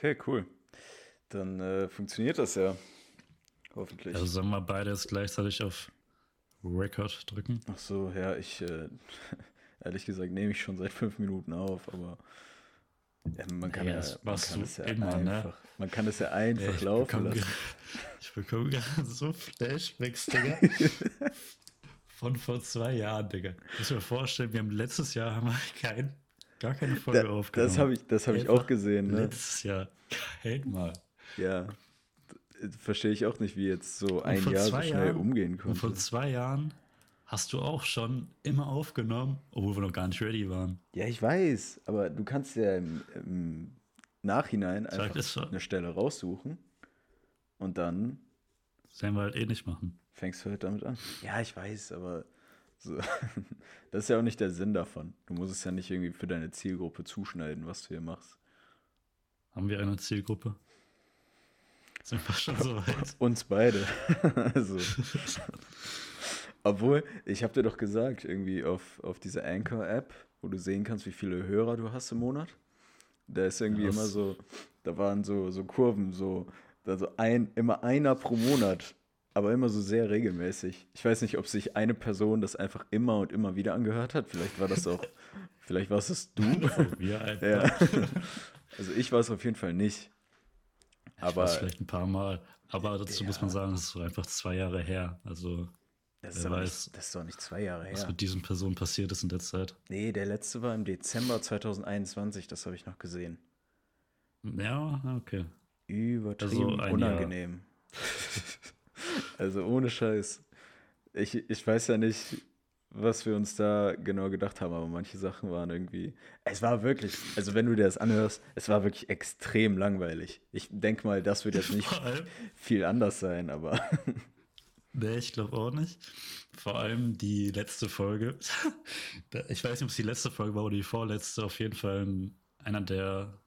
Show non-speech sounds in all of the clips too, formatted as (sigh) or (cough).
Okay, cool. Dann äh, funktioniert das ja. Hoffentlich. Also sollen wir beide jetzt gleichzeitig auf Record drücken? Ach so, ja, ich, äh, (laughs) ehrlich gesagt, nehme ich schon seit fünf Minuten auf, aber ja, man kann, Ja, das man kann ja immer, ne? einfach, man kann es ja einfach ich laufen bekomme lassen. (laughs) Ich bekomme (laughs) gerade so Flashbacks, Digga. Von vor zwei Jahren, Digga. Muss mir vorstellen, wir haben letztes Jahr haben wir kein, gar keine Folge Da, aufgenommen. das habe ich, das hab ich auch gesehen, ne? Letztes Jahr. Kein Mal. Ja. Verstehe ich auch nicht, wie jetzt so ein Jahr so schnell Jahren- umgehen Und vor konnte. zwei Jahren hast du auch schon immer aufgenommen, obwohl wir noch gar nicht ready waren. Ja, ich weiß, aber du kannst ja im, im Nachhinein einfach eine Stelle raussuchen und dann werden wir halt eh nicht machen. fängst du halt damit an. Ja, ich weiß, aber so, (laughs) das ist ja auch nicht der Sinn davon. Du musst es ja nicht irgendwie für deine Zielgruppe zuschneiden, was du hier machst. Haben wir eine Zielgruppe? Sind wir schon so weit? (laughs) Uns beide. (laughs) also. Obwohl, ich habe dir doch gesagt, irgendwie auf, auf dieser Anchor-App, wo du sehen kannst, wie viele Hörer du hast im Monat, da ist irgendwie Ja, immer so, da waren so, so Kurven, so, also ein, immer einer pro Monat, aber immer so sehr regelmäßig. Ich weiß nicht, ob sich eine Person das einfach immer und immer wieder angehört hat. Vielleicht war das auch, (laughs) vielleicht warst es du. (laughs) Wir einfach. ja. (laughs) Also ich war es auf jeden Fall nicht. Ich Aber weiß vielleicht ein paar Mal. Aber dazu muss Ja. man sagen, das ist so einfach zwei Jahre her. Also, das ist, weiß, nicht, das ist doch nicht zwei Jahre was her. mit diesen Personen passiert ist in der Zeit. Nee, der letzte war im Dezember 2021, das habe ich noch gesehen. Ja, okay. Übertrieben Also unangenehm. Also ohne Scheiß. Ich, ich weiß ja nicht, was wir uns da genau gedacht haben, aber manche Sachen waren irgendwie. Es war wirklich, also wenn du dir das anhörst, es war wirklich extrem langweilig. Ich denke mal, das wird jetzt nicht viel anders sein, aber (laughs) nee, ich glaube auch nicht. Vor allem die letzte Folge. Ich weiß nicht, ob es die letzte Folge war oder die vorletzte. Auf jeden Fall in einer der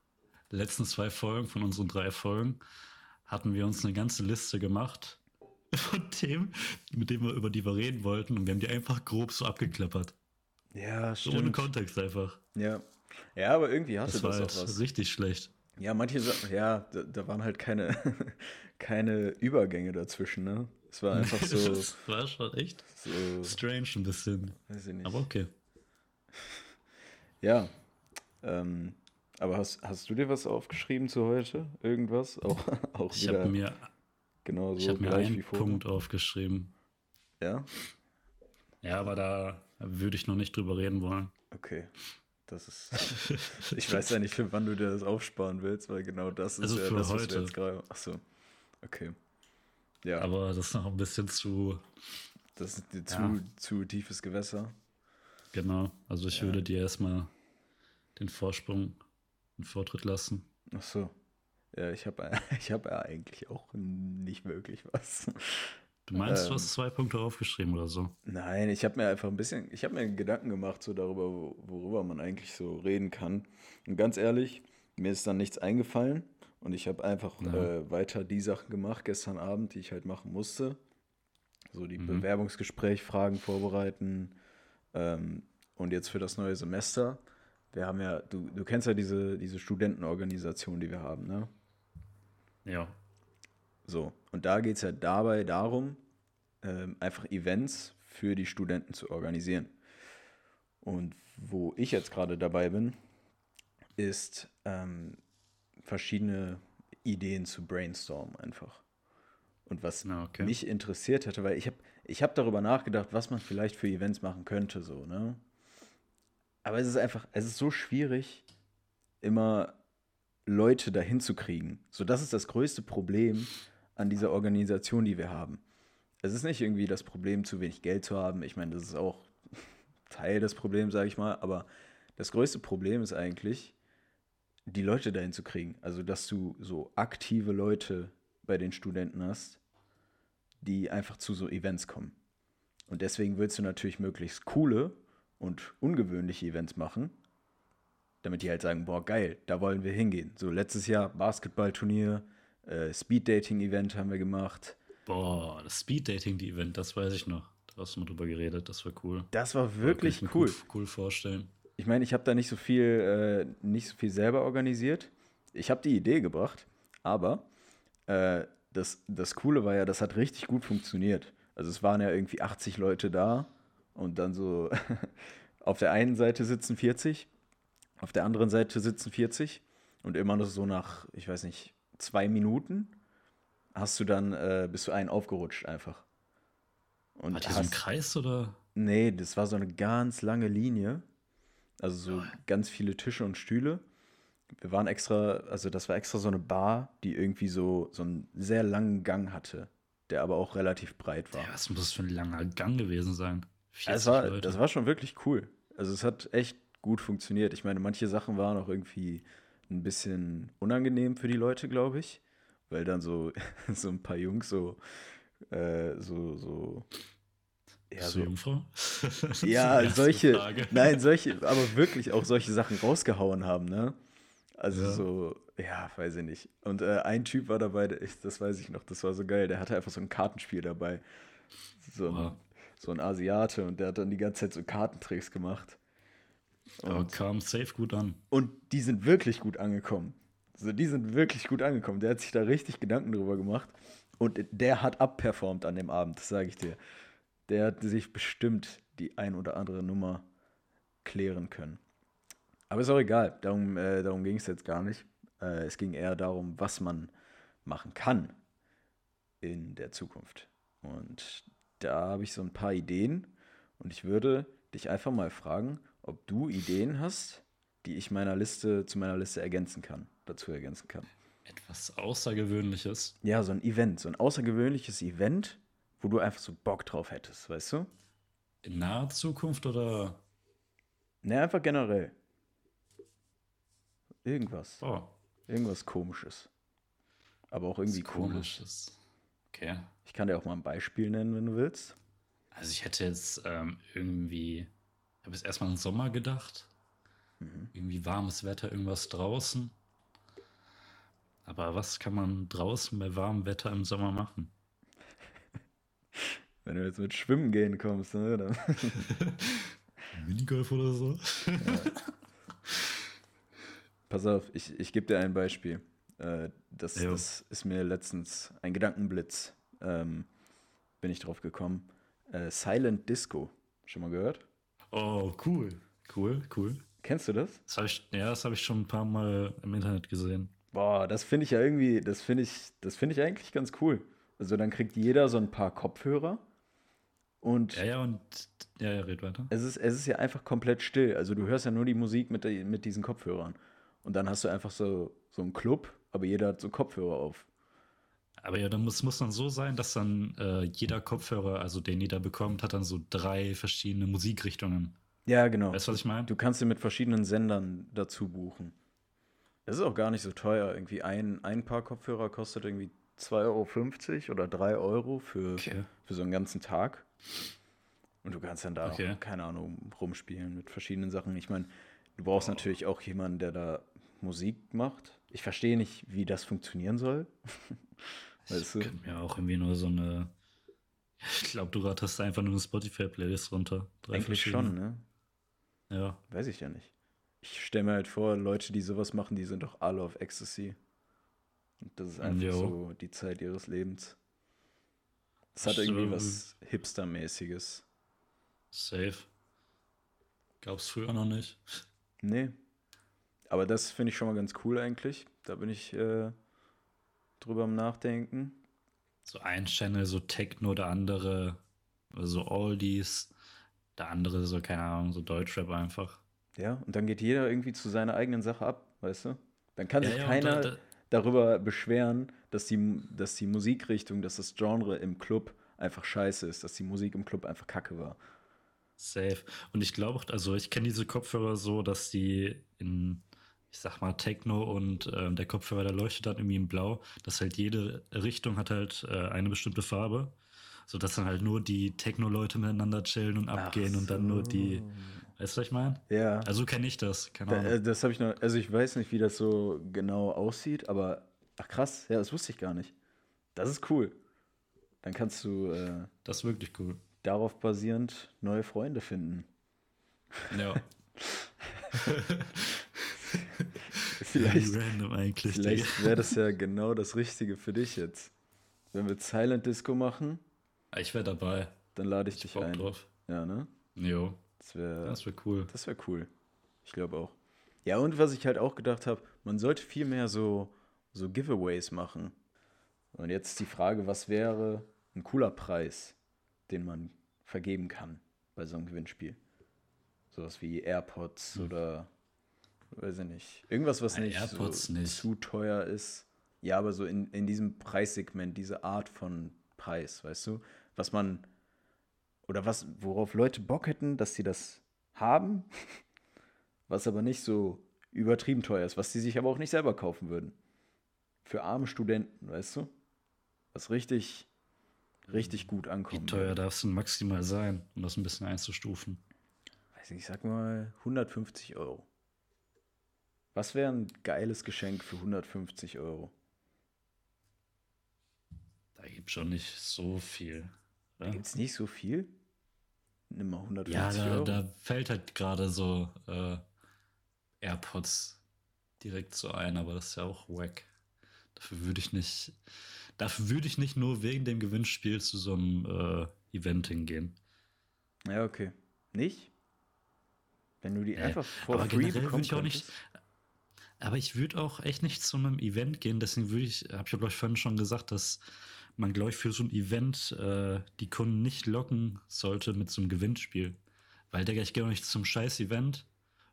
letzten zwei Folgen von unseren drei Folgen hatten wir uns eine ganze Liste gemacht von Themen, mit denen wir über die wir reden wollten. Und wir haben die einfach grob so abgeklappert. ja, So ohne stimmt. Kontext einfach. Ja. ja, aber irgendwie hatte Das das, war auch halt was. richtig schlecht. Ja, manche Sachen, ja, da, da waren halt keine, (laughs) keine Übergänge dazwischen, ne? Es war einfach so, (laughs) das war schon echt so strange ein bisschen. weiß ich nicht. Aber okay. Ja, ähm, aber hast, hast du dir was aufgeschrieben zu heute? Irgendwas? Auch, (laughs) auch Ich wieder habe mir, genau ich so hab mir gleich wie einen? Punkt aufgeschrieben. Ja? Ja, aber da würde ich noch nicht drüber reden wollen. Okay. Das ist. Ich weiß ja nicht, für wann du dir das aufsparen willst, weil genau das ist Also ja für das, was heute. wir jetzt gerade. Achso. Okay. Ja, Aber das ist noch ein bisschen zu, das ist die zu, Ja. zu tiefes Gewässer. genau. Also ich Ja. würde dir erstmal den Vorsprung, den Vortritt lassen. Ach so. Ja, ich habe (laughs) ich hab ja eigentlich auch nicht wirklich was. Du meinst, Ähm. du hast zwei Punkte aufgeschrieben oder so? Nein, ich habe mir einfach ein bisschen, ich habe mir Gedanken gemacht so darüber, wo- worüber man eigentlich so reden kann. Und ganz ehrlich, mir ist dann nichts eingefallen und ich habe einfach Ja. äh, weiter die Sachen gemacht gestern Abend, die ich halt machen musste. So die Mhm. Bewerbungsgespräch, Fragen vorbereiten ähm, und jetzt für das neue Semester. Wir haben ja, du, du kennst ja diese, diese Studentenorganisation, die wir haben, ne? Ja. So, und da geht es ja dabei darum, ähm, einfach Events für die Studenten zu organisieren. Und wo ich jetzt gerade dabei bin, ist ähm, verschiedene Ideen zu brainstormen einfach. Und was Na, okay. mich interessiert hätte, weil ich habe ich hab darüber nachgedacht, was man vielleicht für Events machen könnte, so, ne? Aber es ist einfach, es ist so schwierig, immer Leute dahin zu kriegen. So, das ist das größte Problem an dieser Organisation, die wir haben. Es ist nicht irgendwie das Problem, zu wenig Geld zu haben. Ich meine, das ist auch (laughs) Teil des Problems, sage ich mal. Aber das größte Problem ist eigentlich, die Leute dahin zu kriegen. Also, dass du so aktive Leute bei den Studenten hast, die einfach zu so Events kommen. Und deswegen willst du natürlich möglichst coole und ungewöhnliche Events machen, damit die halt sagen, boah, geil, da wollen wir hingehen. So letztes Jahr Basketballturnier, äh, Speed-Dating-Event haben wir gemacht. Boah, das Speed-Dating, die Event, das weiß ich noch. Da hast du mal drüber geredet, das war cool. Das war wirklich ich mir cool. Cool, cool vorstellen. Ich meine, ich habe da nicht so viel, äh, nicht so viel selber organisiert, ich habe die Idee gebracht, aber äh, das, das Coole war ja, das hat richtig gut funktioniert. Also es waren ja irgendwie 80 Leute da und dann so (laughs) auf der einen Seite sitzen 40, auf der anderen Seite sitzen 40 und immer noch so nach, ich weiß nicht, zwei Minuten hast du dann, äh, bist du einen aufgerutscht einfach. Und Hat ihr so einen Kreis oder? Nee, das war so eine ganz lange Linie. Also so oh. ganz viele Tische und Stühle. Wir waren extra, also das war extra so eine Bar, die irgendwie so, so einen sehr langen Gang hatte, der aber auch relativ breit war. Ja, was muss das für ein langer Gang gewesen sein? Das war, das war schon wirklich cool. Also es hat echt gut funktioniert. Ich meine, manche Sachen waren auch irgendwie ein bisschen unangenehm für die Leute, glaube ich, weil dann so, (laughs) so ein paar Jungs so, äh, so, so ja, so Jungfrau? (laughs) (laughs) ja, solche, Frage. nein, solche, aber wirklich auch solche Sachen rausgehauen haben, ne? Also ja. so, ja, weiß ich nicht. Und äh, ein Typ war dabei, das weiß ich noch, das war so geil, der hatte einfach so ein Kartenspiel dabei. So ein, wow. so ein Asiate und der hat dann die ganze Zeit so Kartentricks gemacht. Und, aber kam safe gut an. Und die sind wirklich gut angekommen. Also die sind wirklich gut angekommen. Der hat sich da richtig Gedanken drüber gemacht. Und der hat abperformt an dem Abend, das sage ich dir. Der hat sich bestimmt die ein oder andere Nummer klären können. Aber ist auch egal, darum, äh, darum ging es jetzt gar nicht. Äh, es ging eher darum, was man machen kann in der Zukunft. Und da habe ich so ein paar Ideen und ich würde dich einfach mal fragen, ob du Ideen hast, die ich meiner Liste zu meiner Liste ergänzen kann, dazu ergänzen kann. Etwas Außergewöhnliches. Ja, so ein Event, so ein außergewöhnliches Event, wo du einfach so Bock drauf hättest, weißt du? In naher Zukunft oder? Ne, einfach generell. Irgendwas. Oh. Irgendwas komisches. Aber auch irgendwie komisches. Okay. Ich kann dir auch mal ein Beispiel nennen, wenn du willst. Also ich hätte jetzt ähm, irgendwie, habe jetzt erstmal an Sommer gedacht. Mhm. Irgendwie warmes Wetter, irgendwas draußen. Aber was kann man draußen bei warmem Wetter im Sommer machen? (laughs) Wenn du jetzt mit Schwimmen gehen kommst, ne? Dann (laughs) Minigolf oder so. Ja. Pass auf, ich, ich gebe dir ein Beispiel. Äh, das, das, ist mir letztens ein Gedankenblitz, ähm, bin ich drauf gekommen. Äh, Silent Disco. Schon mal gehört? Oh, cool. Cool, cool. Kennst du das? das ich, ja, das habe ich schon ein paar Mal im Internet gesehen. Boah, das finde ich ja irgendwie, das finde ich, das finde ich eigentlich ganz cool. Also dann kriegt jeder so ein paar Kopfhörer und. Ja, ja, und ja, ja, red weiter. Es ist, es ist ja einfach komplett still. Also du hörst ja nur die Musik mit, mit diesen Kopfhörern. Und dann hast du einfach so, so einen Club, aber jeder hat so Kopfhörer auf. Aber ja, dann muss, muss dann so sein, dass dann äh, jeder Kopfhörer, also den jeder bekommt, hat dann so drei verschiedene Musikrichtungen. Ja, genau. Weißt du, was ich meine? Du kannst dir mit verschiedenen Sendern dazu buchen. Das ist auch gar nicht so teuer. Irgendwie ein, ein Paar Kopfhörer kostet irgendwie 2,50 Euro oder 3 Euro für, okay. für so einen ganzen Tag. Und du kannst dann da, okay. keine Ahnung, rumspielen mit verschiedenen Sachen. Ich meine, du brauchst oh. natürlich auch jemanden, der da Musik macht. Ich verstehe nicht, wie das funktionieren soll. (laughs) weißt du? Ich mir auch irgendwie nur so eine. Ich glaube, du ratterst einfach nur eine Spotify-Playlist runter. Drei Eigentlich schon, ne? Ja. Weiß ich ja nicht. Ich stelle mir halt vor, Leute, die sowas machen, die sind doch alle auf Ecstasy. Und das ist einfach jo. so die Zeit ihres Lebens. Es hat irgendwie was Hipster-mäßiges. Safe. Gab's früher noch nicht. Nee. Aber das finde ich schon mal ganz cool eigentlich. Da bin ich äh, drüber am Nachdenken. So ein Channel, so Techno, der andere, so Oldies, der andere so, keine Ahnung, so Deutschrap einfach. Ja, und dann geht jeder irgendwie zu seiner eigenen Sache ab, weißt du? Dann kann ja, sich ja, keiner da, da, darüber beschweren, dass die, dass die Musikrichtung, dass das Genre im Club einfach scheiße ist, dass die Musik im Club einfach kacke war. Safe. Und ich glaube, also ich kenne diese Kopfhörer so, dass die in ich sag mal, Techno und äh, der Kopfhörer, der leuchtet dann irgendwie in Blau, dass halt jede Richtung hat halt äh, eine bestimmte Farbe, sodass dann halt nur die Techno-Leute miteinander chillen und abgehen so. und dann nur die, weißt du, was ich meine? Ja. Also kenne ich das, keine Ahnung. Da, äh, das habe ich noch, also ich weiß nicht, wie das so genau aussieht, aber, ach krass, ja, das wusste ich gar nicht. Das ist cool. Dann kannst du, äh, das ist wirklich cool. Darauf basierend neue Freunde finden. Ja. (laughs) Vielleicht, random eigentlich. vielleicht wäre das ja (laughs) genau das Richtige für dich jetzt. Wenn wir Silent Disco machen, Ich wäre dabei. dann lade ich, Ich dich ein. drauf. Ja, ne? Jo, Das wäre das wäre cool. das wär cool. Ich glaube auch. Ja, und was ich halt auch gedacht habe, man sollte viel mehr so, so Giveaways machen. Und jetzt die Frage, was wäre ein cooler Preis, den man vergeben kann bei so einem Gewinnspiel? Sowas wie AirPods oder weiß ich nicht. Irgendwas, was nicht, AirPods so nicht. zu teuer ist. Ja, aber so in, in diesem Preissegment, diese Art von Preis, weißt du? Was man, oder was, worauf Leute Bock hätten, dass sie das haben, (laughs) was aber nicht so übertrieben teuer ist, was sie sich aber auch nicht selber kaufen würden. Für arme Studenten, weißt du? Was richtig, richtig gut Wie ankommt. teuer darf es denn maximal sein, um das ein bisschen einzustufen? Weiß nicht, ich sag mal 150 Euro. Was wäre ein geiles Geschenk für 150 Euro? Da gibt schon nicht so viel. Da gibt es nicht so viel. Nimm mal 150 Ja, da, Euro. da fällt halt gerade so äh, AirPods direkt so ein, aber das ist ja auch wack. Dafür würde ich nicht, dafür würde ich nicht nur wegen dem Gewinnspiel zu so einem äh, Event hingehen. Ja, okay. Nicht? Wenn du die Nee, einfach for aber free bekommen ich auch nicht. Aber ich würde auch echt nicht zu einem Event gehen. Deswegen würde ich, habe ich ja glaube ich vorhin schon gesagt, dass man glaube ich für so ein Event äh, die Kunden nicht locken sollte mit so einem Gewinnspiel, weil Digga, ich gehe auch nicht zum scheiß Event,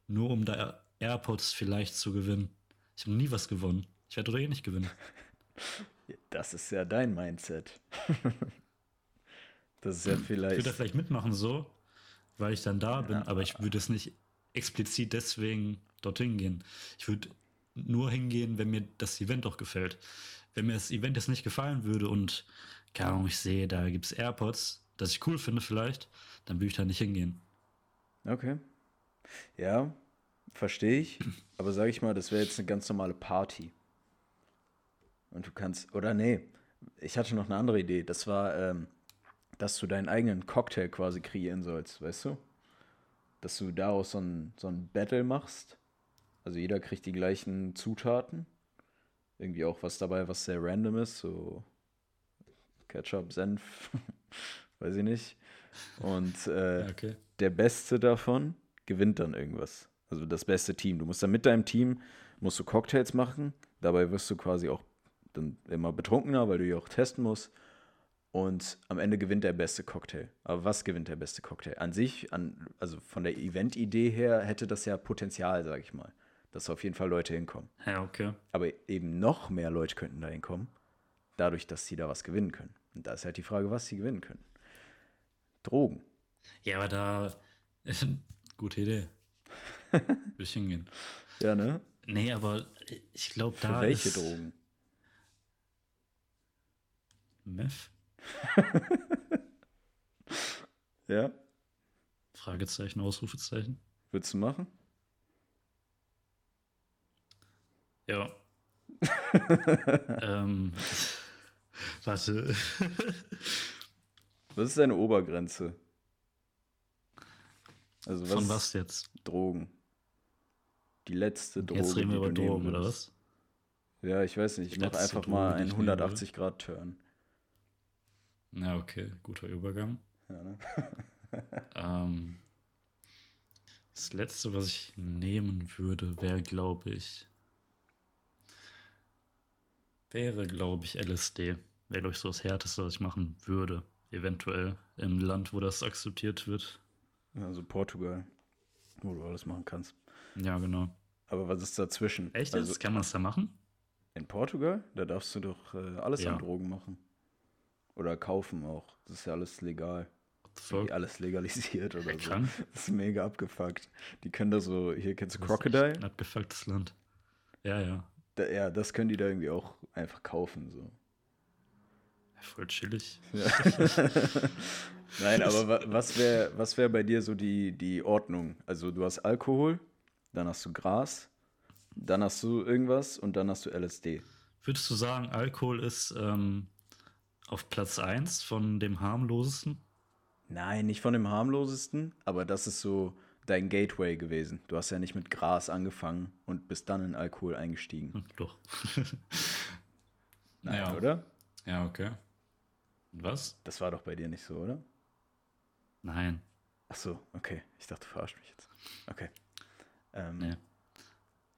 nur um da AirPods vielleicht zu gewinnen. Ich habe nie was gewonnen. Ich werde doch eh nicht gewinnen. (laughs) Das ist ja dein Mindset. (laughs) das ist ja Ich würde da vielleicht. vielleicht mitmachen so, weil ich dann da bin, Ja. aber ich würde es nicht explizit deswegen dorthin gehen. Ich würde nur hingehen, wenn mir das Event auch gefällt. Wenn mir das Event jetzt nicht gefallen würde und, keine Ahnung, ich sehe, da gibt es AirPods, das ich cool finde vielleicht, dann würde ich da nicht hingehen. Okay. Ja, verstehe ich. (laughs) Aber sag ich mal, das wäre jetzt eine ganz normale Party. Und du kannst. Oder nee, ich hatte noch eine andere Idee. Das war, ähm, dass du deinen eigenen Cocktail quasi kreieren sollst, weißt du? Dass du daraus so ein, so ein Battle machst. Also jeder kriegt die gleichen Zutaten. Irgendwie auch was dabei, was sehr random ist, so Ketchup, Senf, (laughs) weiß ich nicht. Und äh, okay. der Beste davon gewinnt dann irgendwas. Also das beste Team. Du musst dann mit deinem Team musst du Cocktails machen. Dabei wirst du quasi auch dann immer betrunkener, weil du ja auch testen musst. Und am Ende gewinnt der beste Cocktail. Aber was gewinnt der beste Cocktail? An sich, an, also von der Event-Idee her, hätte das ja Potenzial, sag ich mal, dass auf jeden Fall Leute hinkommen. Ja, okay. Aber eben noch mehr Leute könnten da hinkommen, dadurch, dass sie da was gewinnen können. Und da ist halt die Frage, was sie gewinnen können. Drogen. Ja, aber da, (laughs) gute Idee. (laughs) Würde ich hingehen. Ja, ne? Nee, aber ich glaube, Für da welche ist Drogen? Meth? (laughs) Ja? Fragezeichen, Ausrufezeichen. Würdest du machen? Ja. (laughs) ähm, warte. Was ist deine Obergrenze? Also was, Von was jetzt? Drogen. Die letzte Droge. Jetzt reden wir über Drogen, oder was? Ja, ich weiß nicht. Ich mache einfach Droge, mal einen ich nehmen würde. 180-Grad-Turn. Ja, okay, guter Übergang. Ja, ne? Ähm, das letzte, was ich nehmen würde, wäre, glaube ich, wäre, glaube ich, LSD. Wäre, glaube ich, so das Härteste, was ich machen würde. Eventuell im Land, wo das akzeptiert wird. Also Portugal, wo du alles machen kannst. Ja, genau. Aber was ist dazwischen? Echt Also? Kann man es da machen? in Portugal, da darfst du doch äh, alles Ja. an Drogen machen. Oder kaufen auch. Das ist ja alles legal. Irgendwie alles legalisiert oder so. (laughs) Das ist mega abgefuckt. Die können da so, hier kennst du Crocodile? Ein abgefucktes Land. Ja, ja. Da, ja, das können die da irgendwie auch einfach kaufen. So. Voll chillig. Ja. (laughs) Nein, aber wa was wäre was wär bei dir so die, die Ordnung? Also du hast Alkohol, dann hast du Gras, dann hast du irgendwas und dann hast du LSD. Würdest du sagen, Alkohol ist ähm, auf Platz 1 von dem harmlosesten? Nein, nicht von dem harmlosesten, aber das ist so dein Gateway gewesen. Du hast ja nicht mit Gras angefangen und bist dann in Alkohol eingestiegen. Hm, Doch. (laughs) Nein, Ja. oder? ja, okay. Was? Das war doch bei dir nicht so, oder? Nein. Ach so, okay. Ich dachte, du verarscht mich jetzt. Okay. Ähm, Nee.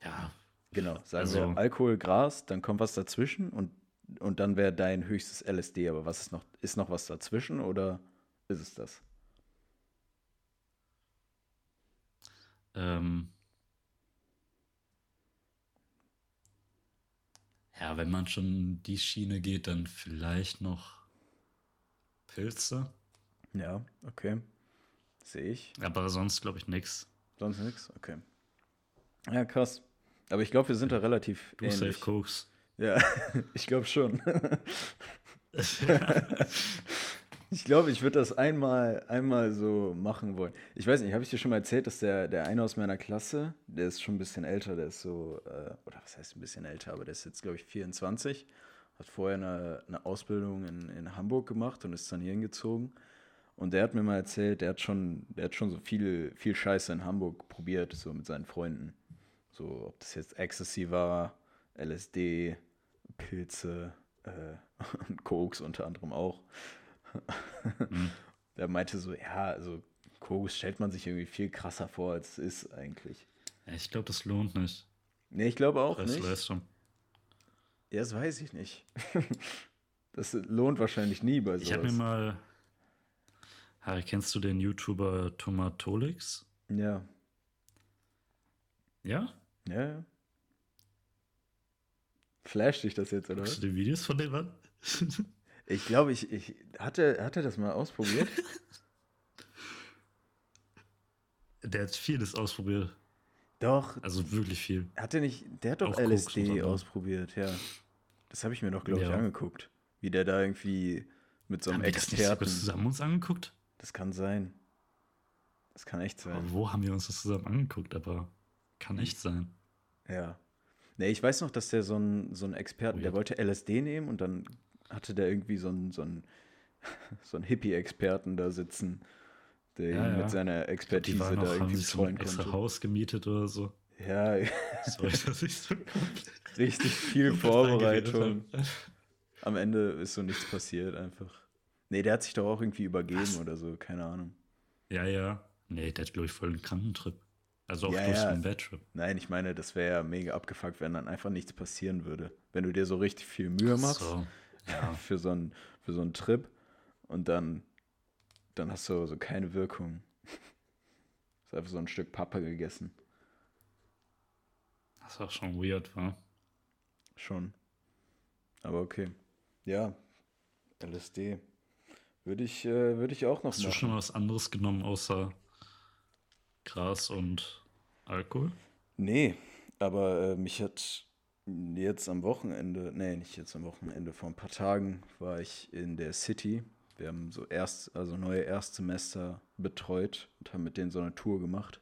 Ja. Genau, sagen Also- wir Alkohol, Gras, dann kommt was dazwischen und, und dann wäre dein höchstes LSD. Aber was ist noch, ist noch was dazwischen oder ist es das? Ähm, ja, wenn man schon die Schiene geht, dann vielleicht noch Pilze. Ja, okay. Sehe ich. Aber sonst glaube ich nichts. Sonst nichts? Okay. Ja, krass. Aber ich glaube, wir sind da relativ Du safe ähnlich. Koks. Ja, (laughs) ich glaube schon. (laughs) (laughs) Ich glaube, ich würde das einmal, einmal so machen wollen. Ich weiß nicht, habe ich dir schon mal erzählt, dass der, der eine aus meiner Klasse, der ist schon ein bisschen älter, der ist so, äh, oder was heißt ein bisschen älter, aber der ist jetzt, glaube ich, 24, hat vorher eine, eine Ausbildung in, in Hamburg gemacht und ist dann hier hingezogen. Und der hat mir mal erzählt, der hat schon, der hat schon so viel, viel Scheiße in Hamburg probiert, so mit seinen Freunden. So, ob das jetzt Ecstasy war, LSD, Pilze äh, (laughs) und Koks unter anderem auch. Hm. (laughs) Der meinte so, ja, also Koks stellt man sich irgendwie viel krasser vor, als es ist eigentlich. Ich glaube, das lohnt nicht. Nee, ich glaube auch nicht. Preis-Leistung. Ja, das weiß ich nicht. (laughs) Das lohnt wahrscheinlich nie bei sowas. Ich habe mir mal. Harry, kennst du den YouTuber Tomatolix? ja, Ja? ja, ja. Flasht dich das jetzt, oder was? du die Videos von dem an? (laughs) Ich glaube, ich, ich hatte, hatte das mal ausprobiert. (laughs) Der hat vieles ausprobiert. Doch, Also wirklich viel. Hatte nicht, der hat doch Auch LSD ausprobiert, ja. Das habe ich mir doch, glaube ich, Ja. angeguckt. Wie der da irgendwie mit so einem haben wir das nicht sogar Experten. zusammen uns angeguckt? Das kann sein. Das kann echt sein. Aber wo haben wir uns das zusammen angeguckt? Aber kann echt sein. Ja. Nee, ich weiß noch, dass der so ein, so ein Experten, der Weird. wollte LSD nehmen und dann hatte der irgendwie so einen so ein, (laughs) so ein Hippie-Experten da sitzen, der Ja, ihn ja. mit seiner Expertise waren da haben irgendwie ein betreuen extra konnte. Haus gemietet oder so. Ja, Sorry, dass ich so (laughs) richtig viel Vorbereitung. Am Ende ist so nichts passiert einfach. Nee, der hat sich doch auch irgendwie übergeben Was? oder so, keine Ahnung. Ja, ja. Nee, der hat, glaube ich, voll einen Krankentrip. Also auch Ja, bloß ja. einen Badtrip. Nein, ich meine, das wäre ja mega abgefuckt, wenn dann einfach nichts passieren würde. Wenn du dir so richtig viel Mühe machst So. Ja. (laughs) für, so einen, für so einen Trip und dann, dann hast du so keine Wirkung. (laughs) Hast einfach so ein Stück Pappe gegessen. Das war schon weird, war. Schon. Aber okay. Ja, LSD. Würde ich, äh, würde ich auch noch Hast du machen. schon mal was anderes genommen außer Gras und Alkohol? Nee, aber äh, mich hat jetzt am Wochenende, nee, nicht jetzt am Wochenende, vor ein paar Tagen war ich in der City. Wir haben so erst, also neue Erstsemester betreut und haben mit denen so eine Tour gemacht.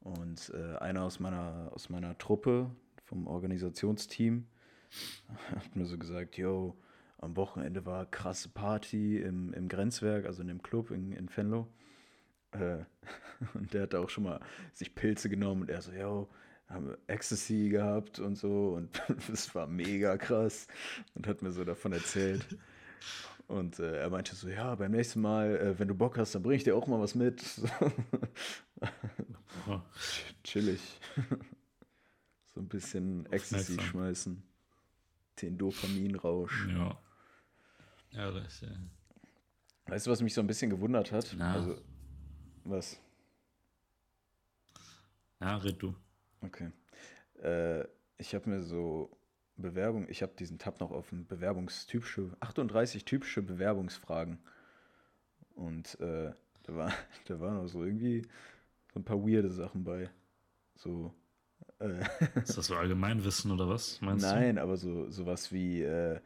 Und äh, einer aus meiner, aus meiner Truppe, vom Organisationsteam, (laughs) hat mir so gesagt, yo, am Wochenende war krasse Party im, im Grenzwerk, also in dem Club in, in Venlo. Äh, (laughs) und der hat auch schon mal sich Pilze genommen und er so, yo, haben wir Ecstasy gehabt und so und (laughs) es war mega krass und hat mir so davon erzählt. Und äh, er meinte so, ja, beim nächsten Mal, äh, wenn du Bock hast, dann bring ich dir auch mal was mit. (laughs) Oh, Chillig. so ein bisschen Ecstasy schmeißen. Den Dopaminrausch. ja. Ja, das, äh, Weißt du, was mich so ein bisschen gewundert hat? Na. Also, was? ja, red du. Okay. Äh, ich habe mir so Bewerbung, ich habe diesen Tab noch offen, Bewerbungstypische, 38 typische Bewerbungsfragen. Und äh, da, war, (laughs) da waren auch so irgendwie so ein paar weirde Sachen bei. So, äh, (laughs) Ist das so Allgemeinwissen oder was? Meinst nein, aber so sowas wie äh,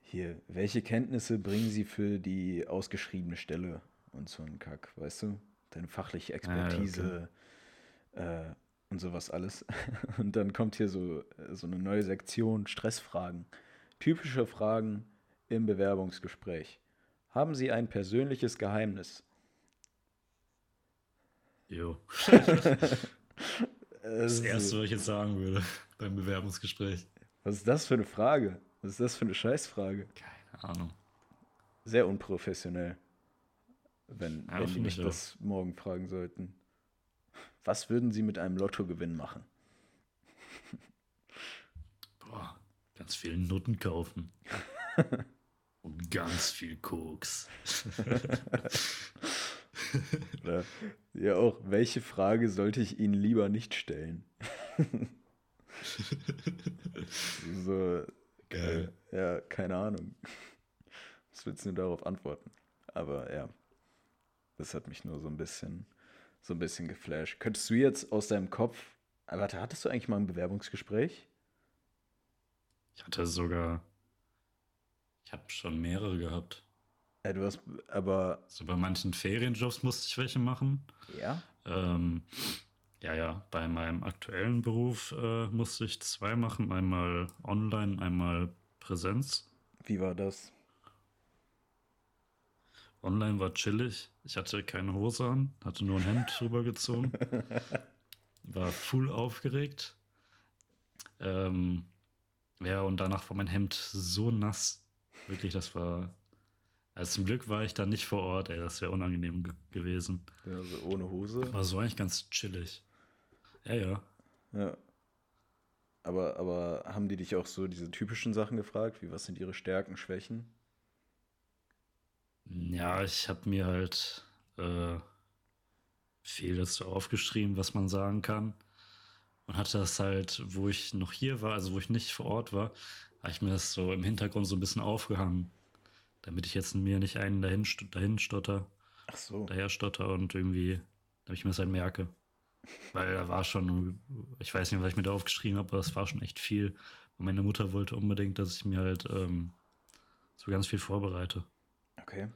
hier, welche Kenntnisse bringen Sie für die ausgeschriebene Stelle? Und so ein Kack, weißt du? Deine fachliche Ah, ja, Expertise äh, und sowas alles. (laughs) Und dann kommt hier so, äh, so eine neue Sektion, Stressfragen. Typische Fragen im Bewerbungsgespräch. Haben Sie ein persönliches Geheimnis? Jo. (laughs) das Erste, was ich jetzt sagen würde beim Bewerbungsgespräch. Was ist das für eine Frage? Was ist das für eine Scheißfrage? Keine Ahnung. Sehr unprofessionell. Wenn, ja, wenn die mich das morgen fragen sollten. Was würden Sie mit einem Lottogewinn machen? Boah, ganz viel Nutten kaufen. (laughs) Und ganz viel Koks. ja, auch, welche Frage sollte ich Ihnen lieber nicht stellen? (laughs) so, Geil. Ja, keine Ahnung. Was willst du darauf antworten? Aber ja, das hat mich nur so ein bisschen, so ein bisschen geflasht. Könntest du jetzt aus deinem Kopf, äh, warte, hattest du eigentlich mal ein Bewerbungsgespräch? Ich hatte sogar, ich habe schon mehrere gehabt. Ja, du hast, aber. So bei manchen Ferienjobs musste ich welche machen. Ja. Ähm, ja, ja, bei meinem aktuellen Beruf äh, musste ich zwei machen, einmal online, einmal Präsenz. Wie war das? Online war chillig. Ich hatte keine Hose an, hatte nur ein Hemd (laughs) drüber gezogen. War full aufgeregt. Ähm, ja, und danach war mein Hemd so nass. Wirklich, das war. Also zum Glück war ich da nicht vor Ort, ey, das wäre unangenehm gewesen. Ja, also ohne Hose. War so eigentlich ganz chillig. Ja, ja. Ja. Aber, aber haben die dich auch so diese typischen Sachen gefragt, wie was sind ihre Stärken, Schwächen? Ja, ich habe mir halt äh, viel dazu aufgeschrieben, was man sagen kann. Und hatte das halt, wo ich noch hier war, also wo ich nicht vor Ort war, habe ich mir das so im Hintergrund so ein bisschen aufgehangen. Damit ich jetzt mir nicht einen dahin, dahin stotter. Ach so. Daher stotter und irgendwie, damit ich mir das halt merke. Weil da war schon, ich weiß nicht, was ich mir da aufgeschrieben habe, aber es war schon echt viel. Und meine Mutter wollte unbedingt, dass ich mir halt ähm, so ganz viel vorbereite. Okay.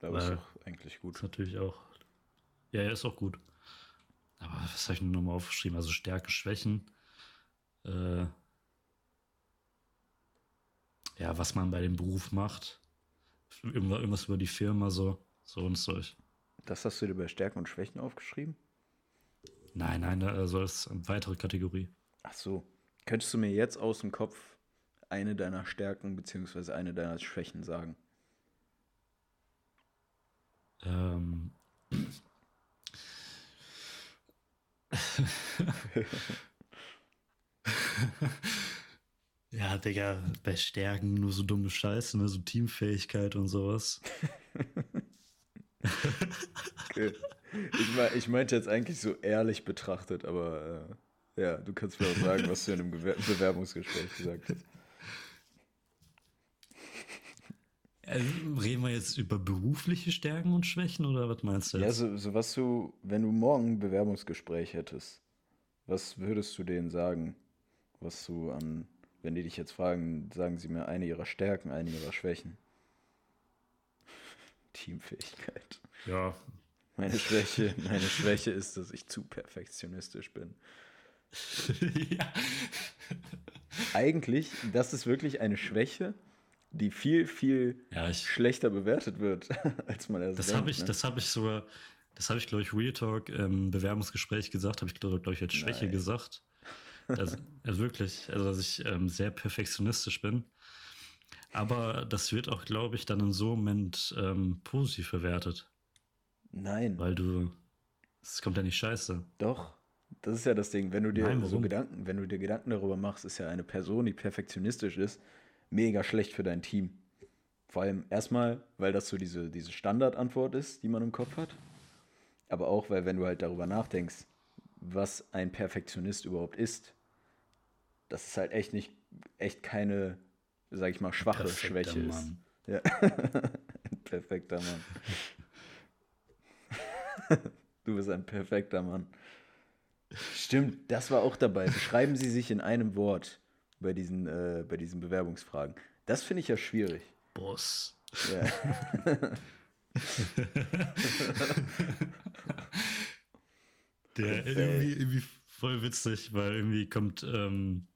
Da ist doch eigentlich gut. Ist natürlich auch. Ja, ja, ist auch gut. Aber was habe ich nur nochmal aufgeschrieben? Also Stärke, Schwächen. Äh, ja, was man bei dem Beruf macht. Irgendwas über die Firma, so, so und so. Das hast du dir bei Stärken und Schwächen aufgeschrieben? Nein, nein, also das ist eine weitere Kategorie. Ach so. Könntest du mir jetzt aus dem Kopf eine deiner Stärken bzw. eine deiner Schwächen sagen? Ähm. (laughs) ja, Digga, bei Stärken nur so dumme Scheiße, ne? so Teamfähigkeit und sowas. okay. Ich, mein, ich meinte jetzt eigentlich so ehrlich betrachtet, aber äh, ja, du kannst mir auch sagen, was du in einem Gewer Bewerbungsgespräch gesagt hast. Also, reden wir jetzt über berufliche Stärken und Schwächen oder was meinst du jetzt? Ja, so, so was du, wenn du morgen ein Bewerbungsgespräch hättest, was würdest du denen sagen? Was du an, wenn die dich jetzt fragen, sagen sie mir eine ihrer Stärken, eine ihrer Schwächen. (laughs) Teamfähigkeit. Ja, meine Schwäche, meine Schwäche ist, dass ich zu perfektionistisch bin. (laughs) ja. Eigentlich, das ist wirklich eine Schwäche, die viel, viel ja, ich, schlechter bewertet wird, (laughs) als man erst Das habe ich, ne? das ich sogar, das habe ich, glaube ich, Real Talk im Bewerbungsgespräch gesagt, habe ich, glaube glaub ich, als Schwäche Nein. gesagt. Also, also, wirklich, also dass ich ähm, sehr perfektionistisch bin. Aber das wird auch, glaube ich, dann in so einem Moment ähm, positiv bewertet. Nein. Weil du. Es kommt ja nicht scheiße. Doch. Das ist ja das Ding. Wenn du dir Nein, so Gedanken, wenn du dir Gedanken darüber machst, ist ja eine Person, die perfektionistisch ist, mega schlecht für dein Team. Vor allem erstmal, weil das so diese, diese Standardantwort ist, die man im Kopf hat. Aber auch, weil wenn du halt darüber nachdenkst, was ein Perfektionist überhaupt ist, das ist halt echt nicht, echt keine, sag ich mal, schwache Perfekter Schwäche Mann. ist. Ja. (laughs) ein perfekter Mann. (laughs) du bist ein perfekter Mann. Stimmt, das war auch dabei. Beschreiben Sie sich in einem Wort bei diesen, äh, bei diesen Bewerbungsfragen. Das finde ich ja schwierig. Boss. Ja. (laughs) Der irgendwie, irgendwie voll witzig, weil irgendwie kommt ähm,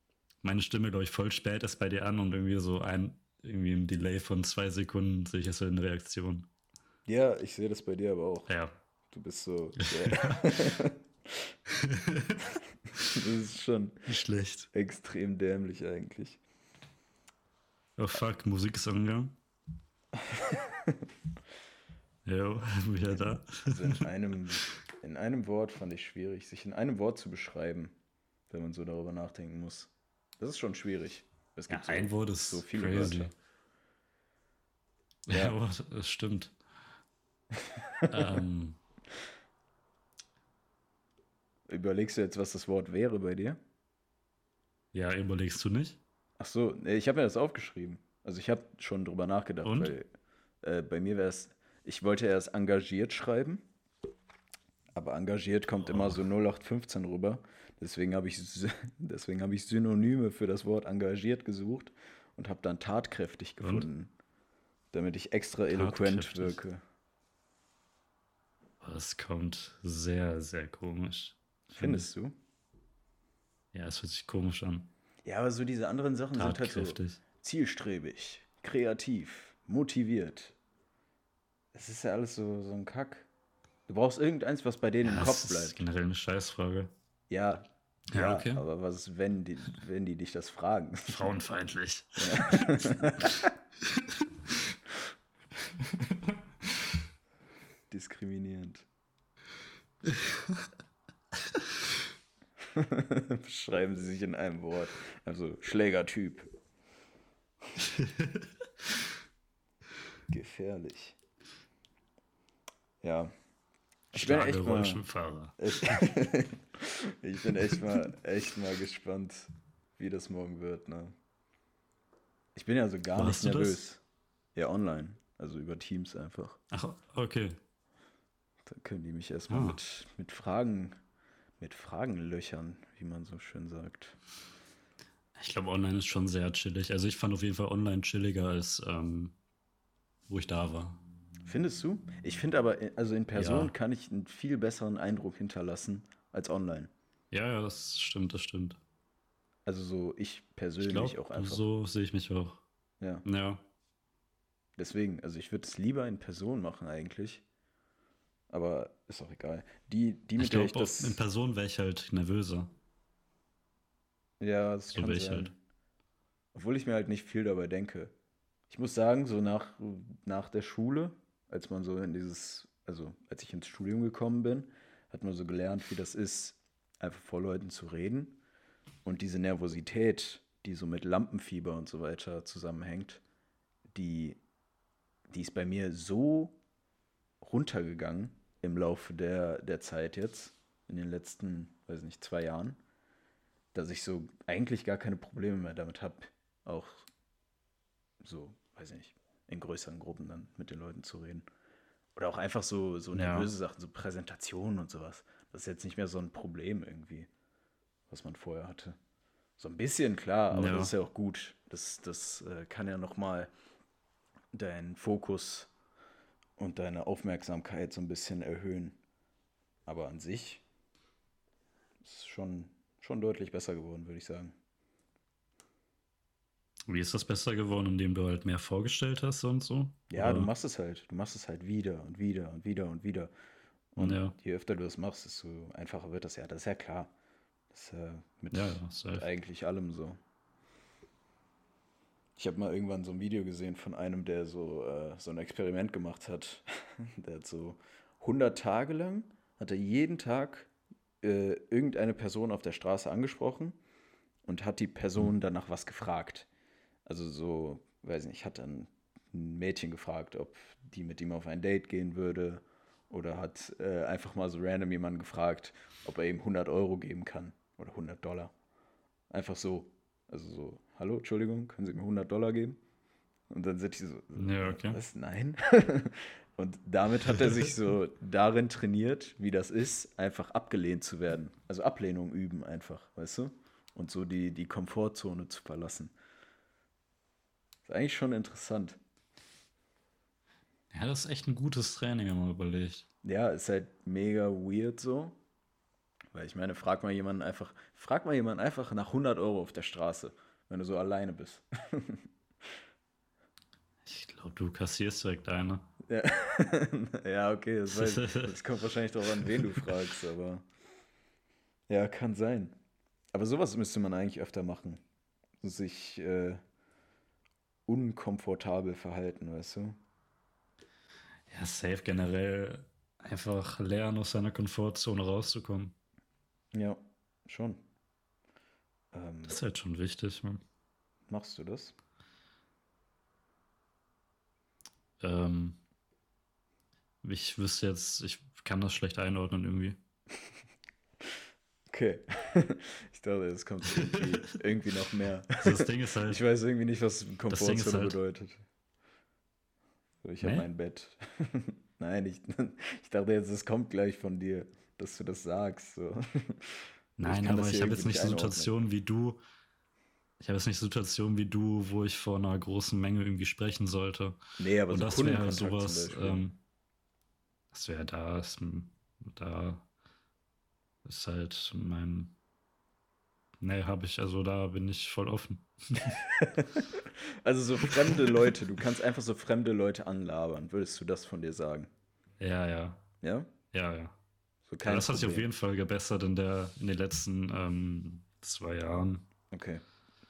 meine Stimme, glaube ich, voll spät erst bei dir an und irgendwie so ein, irgendwie im Delay von zwei Sekunden sehe ich erst so eine Reaktion. Ja, ich sehe das bei dir aber auch. Ja, Du bist so. (laughs) (laughs) das ist schon Nicht schlecht. extrem dämlich eigentlich. Oh fuck, Musik ist angegangen. (laughs) Jo, wieder da. Also in einem, in einem Wort fand ich schwierig, sich in einem Wort zu beschreiben, wenn man so darüber nachdenken muss. Das ist schon schwierig. Es Ja, gibt so, ein Wort ist so viele crazy. Wörter. Ja, Ja. aber (laughs) das stimmt. ähm, Überlegst du jetzt, was das Wort wäre bei dir? ja, überlegst du nicht? Ach so, ich habe mir das aufgeschrieben. Also ich habe schon drüber nachgedacht, Und? weil äh, bei mir wäre es, ich wollte erst engagiert schreiben, aber engagiert kommt immer so 0815 rüber. Deswegen habe ich, (laughs) deswegen habe ich Synonyme für das Wort engagiert gesucht und habe dann tatkräftig gefunden, damit ich extra eloquent wirke. Das kommt sehr, sehr komisch. Findest du? Ja, es hört sich komisch an. Ja, aber so diese anderen Sachen sind halt so zielstrebig, kreativ, motiviert. Es ist ja alles so, so ein Kack. Du brauchst irgendeins, was bei denen Ja, im das Kopf ist bleibt. generell eine Scheißfrage. Ja, Ja, ja, okay. aber was ist, wenn die, wenn die dich das fragen? (laughs) Frauenfeindlich. (laughs) (laughs) Diskriminierend. (laughs) Beschreiben sie sich in einem Wort. Also Schlägertyp. (laughs) Gefährlich. Ja. Ich bin echt mal, ich, (laughs) ich bin echt mal, echt mal gespannt, wie das morgen wird. Ne? Ich bin ja so gar Warst nicht nervös. Ja, online. Also über Teams einfach. Ach, okay. Da können die mich erstmal Ah. mit, mit Fragen, mit Fragen löchern, wie man so schön sagt. Ich glaube, online ist schon sehr chillig. Also ich fand auf jeden Fall online chilliger als ähm, wo ich da war. Findest du? Ich finde aber, äh, also in Person Ja. kann ich einen viel besseren Eindruck hinterlassen als online. Ja, ja, das stimmt, das stimmt. Also so ich Ich persönlich glaube, auch einfach. so sehe ich mich auch. Ja. Ja, Deswegen, also ich würde es lieber in Person machen eigentlich. Aber ist auch egal. Die, die ich mit der ich das. in Person wäre ich halt nervöser. Ja, das So kann sein. halt. Obwohl ich mir halt nicht viel dabei denke. Ich muss sagen, so nach, nach der Schule, als man so in dieses, also als ich ins Studium gekommen bin, hat man so gelernt, wie das ist, einfach vor Leuten zu reden. Und diese Nervosität, die so mit Lampenfieber und so weiter zusammenhängt, die, die ist bei mir so runtergegangen im Laufe der, der Zeit jetzt, in den letzten, weiß nicht, zwei Jahren, dass ich so eigentlich gar keine Probleme mehr damit habe, auch so, weiß ich nicht, in größeren Gruppen dann mit den Leuten zu reden. Oder auch einfach so, so Ja. nervöse Sachen, so Präsentationen und sowas. Das ist jetzt nicht mehr so ein Problem irgendwie, was man vorher hatte. So ein bisschen, klar, aber Ja. das ist ja auch gut. Das, das äh, kann ja nochmal deinen Fokus und deine Aufmerksamkeit so ein bisschen erhöhen. Aber an sich ist es schon, schon deutlich besser geworden, würde ich sagen. Wie ist das besser geworden, indem du halt mehr vorgestellt hast und so? Ja, du Oder- machst es halt. Du machst es halt wieder und wieder und wieder und wieder. Und Ja. je öfter du das machst, desto einfacher wird das ja. Das ist ja klar. Das ist ja mit, Ja, mit eigentlich allem so. Ich habe mal irgendwann so ein Video gesehen von einem, der so, äh, so ein Experiment gemacht hat. (laughs) der hat so 100 Tage lang, hat er jeden Tag äh, irgendeine Person auf der Straße angesprochen und hat die Person danach was gefragt. Also so, weiß nicht, hat dann ein Mädchen gefragt, ob die mit ihm auf ein Date gehen würde oder hat äh, einfach mal so random jemanden gefragt, ob er ihm 100 Euro geben kann oder 100 Dollar. Einfach so. Also so, hallo, Entschuldigung, können Sie mir 100 Dollar geben? Und dann sind die so, Ja, okay. was? Nein. (laughs) Und damit hat er sich so darin trainiert, wie das ist, einfach abgelehnt zu werden. Also Ablehnung üben einfach, weißt du? Und so die, die Komfortzone zu verlassen. Ist eigentlich schon interessant. Ja, das ist echt ein gutes Training, wenn man überlegt. Ja, ist halt mega weird so. Weil ich meine, frag mal jemanden einfach, frag mal jemanden einfach nach 100 Euro auf der Straße, wenn du so alleine bist. (laughs) Ich glaube, du kassierst direkt eine. Ja, (laughs) ja okay, das, weiß, das kommt wahrscheinlich darauf an, wen du fragst, aber ja, kann sein. Aber sowas müsste man eigentlich öfter machen. Sich äh, unkomfortabel verhalten, weißt du? Ja, safe generell einfach lernen, aus seiner Komfortzone rauszukommen. Ja, schon. Ähm, das ist halt schon wichtig, man. Machst du das? Ähm, ich wüsste jetzt, ich kann das schlecht einordnen irgendwie. Okay. (laughs) ich dachte, es kommt irgendwie, irgendwie noch mehr. Also das Ding ist halt. Ich weiß irgendwie nicht, was Komfortzone halt, bedeutet. ich habe nee? mein Bett. (laughs) Nein, ich, (laughs) ich dachte jetzt, es kommt gleich von dir, dass du das sagst. So. Nein, ich aber ich habe jetzt nicht so Situationen wie du. Ich habe jetzt nicht Situationen wie du, wo ich vor einer großen Menge irgendwie sprechen sollte. Nee, aber Und so das wäre halt sowas. Ähm, das wäre da, da ist halt mein. Nee, habe ich, also da bin ich voll offen. (laughs) also so fremde Leute, du kannst einfach so fremde Leute anlabern, würdest du das von dir sagen? Ja, ja. Ja? Ja, ja. Ja das hat sich auf jeden Fall gebessert in, der, in den letzten ähm, zwei Jahren. Okay.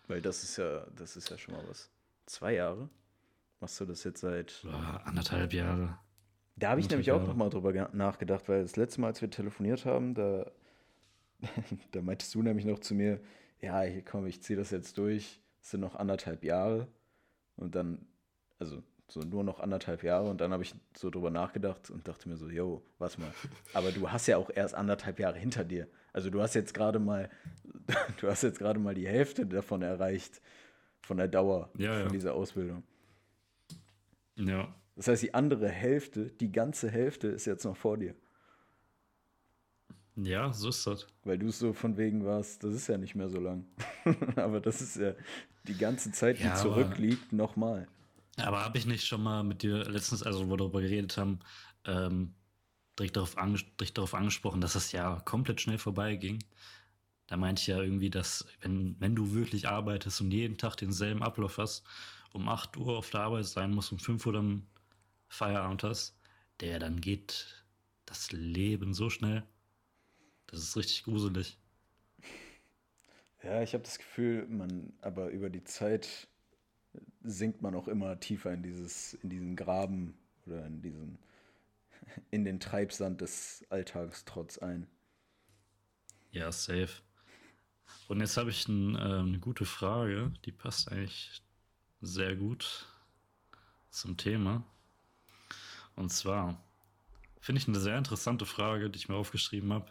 Weil das ist ja, das ist ja schon mal was. Zwei Jahre? Machst du das jetzt seit. Ja, anderthalb Jahre. Da habe ich nämlich auch noch mal drüber nachgedacht, weil das letzte Mal, als wir telefoniert haben, da (laughs) da meintest du nämlich noch zu mir, ja, hier komm, ich ziehe das jetzt durch, es sind noch anderthalb Jahre und dann, also so nur noch anderthalb Jahre und dann habe ich so drüber nachgedacht und dachte mir so, yo, was mal, aber du hast ja auch erst anderthalb Jahre hinter dir. Also du hast jetzt gerade mal, (laughs) du hast jetzt gerade mal die Hälfte davon erreicht, von der Dauer ja, von ja. dieser Ausbildung. Ja. Das heißt, die andere Hälfte, die ganze Hälfte ist jetzt noch vor dir. Ja, so ist das. Weil du so von wegen warst, das ist ja nicht mehr so lang. (laughs) aber das ist ja die ganze Zeit, die ja, zurückliegt, nochmal. Aber habe ich nicht schon mal mit dir letztens, also wo wir darüber geredet haben, ähm, direkt, darauf direkt darauf angesprochen, dass das ja komplett schnell vorbeiging? Da meinte ich ja irgendwie, dass wenn, wenn du wirklich arbeitest und jeden Tag denselben Ablauf hast, um 8 Uhr auf der Arbeit sein musst, um 5 Uhr dann Feierabend hast, der dann geht das Leben so schnell. Das ist richtig gruselig. Ja, ich habe das Gefühl, man, aber über die Zeit sinkt man auch immer tiefer in dieses, in diesen Graben oder in diesen, in den Treibsand des Alltags trotz ein. Ja, safe. Und jetzt habe ich ein, äh, eine gute Frage, die passt eigentlich sehr gut zum Thema. Und zwar finde ich eine sehr interessante Frage, die ich mir aufgeschrieben habe.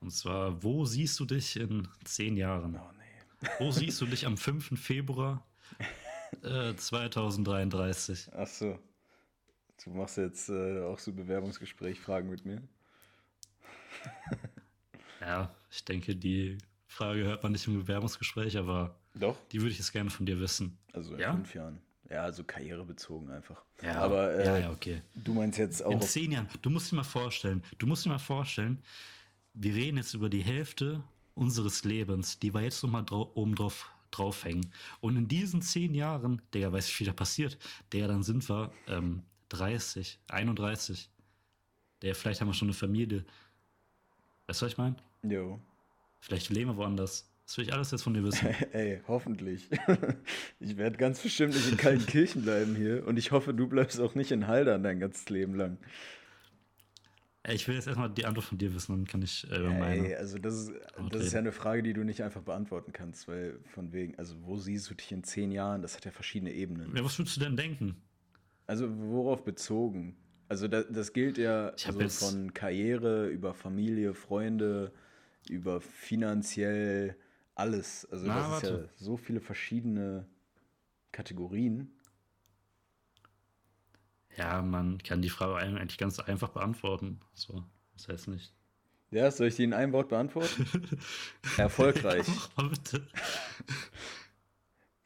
Und zwar, wo siehst du dich in zehn Jahren? Oh, nee. Wo siehst du dich am 5. Februar (laughs) äh, 2033? Ach so. Du machst jetzt äh, auch so Bewerbungsgespräch-Fragen mit mir? (laughs) ja, ich denke, die Frage hört man nicht im Bewerbungsgespräch, aber Doch. die würde ich jetzt gerne von dir wissen. Also in ja? fünf Jahren. Ja, also karrierebezogen einfach. Ja, aber äh, ja, ja, okay. Du meinst jetzt auch. In zehn Jahren. Du musst dir mal vorstellen, du musst dir mal vorstellen, wir reden jetzt über die Hälfte unseres Lebens, die wir jetzt nochmal drau oben drauf draufhängen. Und in diesen zehn Jahren, der weiß, wie viel da passiert, der dann sind wir ähm, 30, 31. Der vielleicht haben wir schon eine Familie. Weißt du, was ich meine? Jo. Vielleicht leben wir woanders. Das will ich alles jetzt von dir wissen. (laughs) Ey, hoffentlich. (laughs) Ich werde ganz bestimmt nicht in kalten Kirchen bleiben hier und ich hoffe, du bleibst auch nicht in Haldern dein ganzes Leben lang. Ich will jetzt erstmal die Antwort von dir wissen, dann kann ich äh, meine. Ey, also das ist, das ist ja eine Frage, die du nicht einfach beantworten kannst, weil von wegen, also wo siehst du dich in zehn Jahren? Das hat ja verschiedene Ebenen. Ja, was würdest du denn denken? Also worauf bezogen? Also das, das gilt ja so von Karriere über Familie, Freunde, über finanziell alles. Also Na, das warte. ist ja so viele verschiedene Kategorien. Ja, man kann die Frage eigentlich ganz einfach beantworten. So, das heißt nicht. Ja, soll ich die in einem Wort beantworten? (laughs) Erfolgreich. Ja, bitte.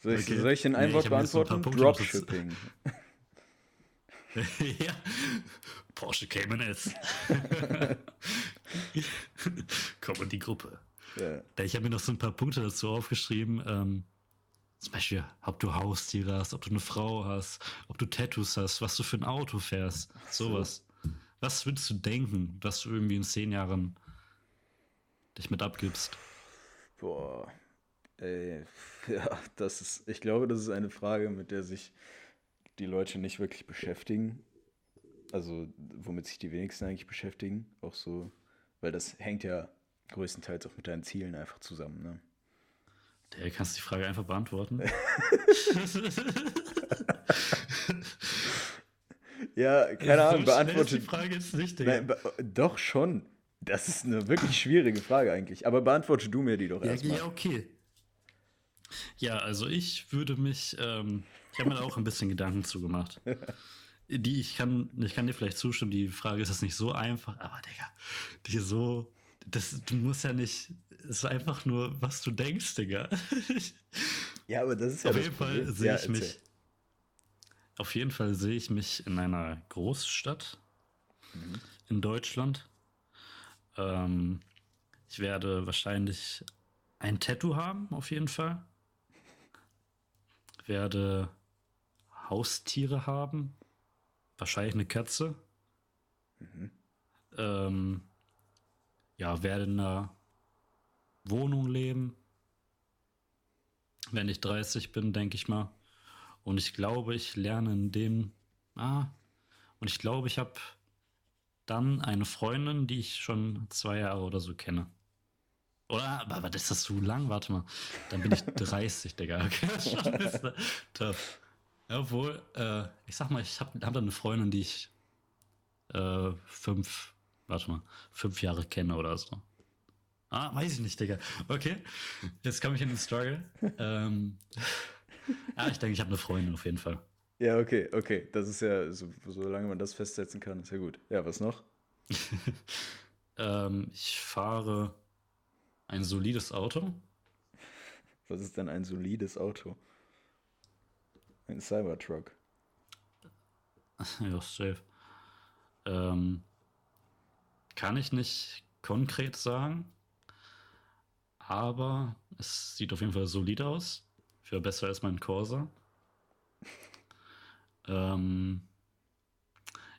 Soll ich, okay. soll ich in einem nee, Wort beantworten? Dropshipping. (laughs) ja. Porsche Cayman S. (laughs) Komm in die Gruppe. Ja. Ich habe mir noch so ein paar Punkte dazu aufgeschrieben. Ähm, Zum Beispiel, ob du Haustiere hast, ob du eine Frau hast, ob du Tattoos hast, was du für ein Auto fährst, sowas. Was würdest du denken, was du irgendwie in zehn Jahren dich mit abgibst? Boah. Ey, (laughs) ja, das ist, ich glaube, das ist eine Frage, mit der sich die Leute nicht wirklich beschäftigen. Also, womit sich die wenigsten eigentlich beschäftigen. Auch so, weil das hängt ja größtenteils auch mit deinen Zielen einfach zusammen, ne? Der kannst du die Frage einfach beantworten. (laughs) ja, keine Ahnung, so beantworte. die Frage jetzt nicht, Digga. Nein, doch schon. Das ist eine wirklich schwierige Frage eigentlich. Aber beantworte du mir die doch Ja, erstmal. ja, okay. Ja, also ich würde mich, ähm, ich habe mir da auch ein bisschen Gedanken zugemacht. (laughs) Die, ich kann, ich kann dir vielleicht zustimmen, die Frage ist jetzt nicht so einfach, aber Digga, die so, das, du musst ja nicht, es ist einfach nur, was du denkst, Digga. Ja, aber das ist ja Auf jeden Fall Problem. sehe Ja, ich mich, auf jeden Fall sehe ich mich in einer Großstadt Mhm. in Deutschland. Ähm, ich werde wahrscheinlich ein Tattoo haben, auf jeden Fall. Werde Haustiere haben, wahrscheinlich eine Katze. Mhm. Ähm, ja, werde in einer Wohnung leben, wenn ich 30 bin, denke ich mal. Und ich glaube, ich lerne in dem. Ah, und ich glaube, ich habe dann eine Freundin, die ich schon zwei Jahre oder so kenne. Oder, aber, aber das ist das zu lang, warte mal. Dann bin ich (laughs) 30, Digga. Okay, (laughs) ist tough. Ja, Obwohl, äh, ich sag mal, ich habe hab dann eine Freundin, die ich äh, fünf, warte mal, fünf Jahre kenne oder so. Ah, weiß ich nicht, Digga. Okay, jetzt komme ich in den Struggle. ähm, ja, ich denke, ich habe eine Freundin auf jeden Fall. Ja, okay, okay. Das ist ja, so, solange man das festsetzen kann, ist ja gut. Ja, was noch? (laughs) Ähm, ich fahre ein solides Auto. Was ist denn ein solides Auto? Ein Cybertruck. (laughs) ja, safe. Ähm, kann ich nicht konkret sagen, aber es sieht auf jeden Fall solid aus. Für besser als mein Corsa. (laughs) ähm,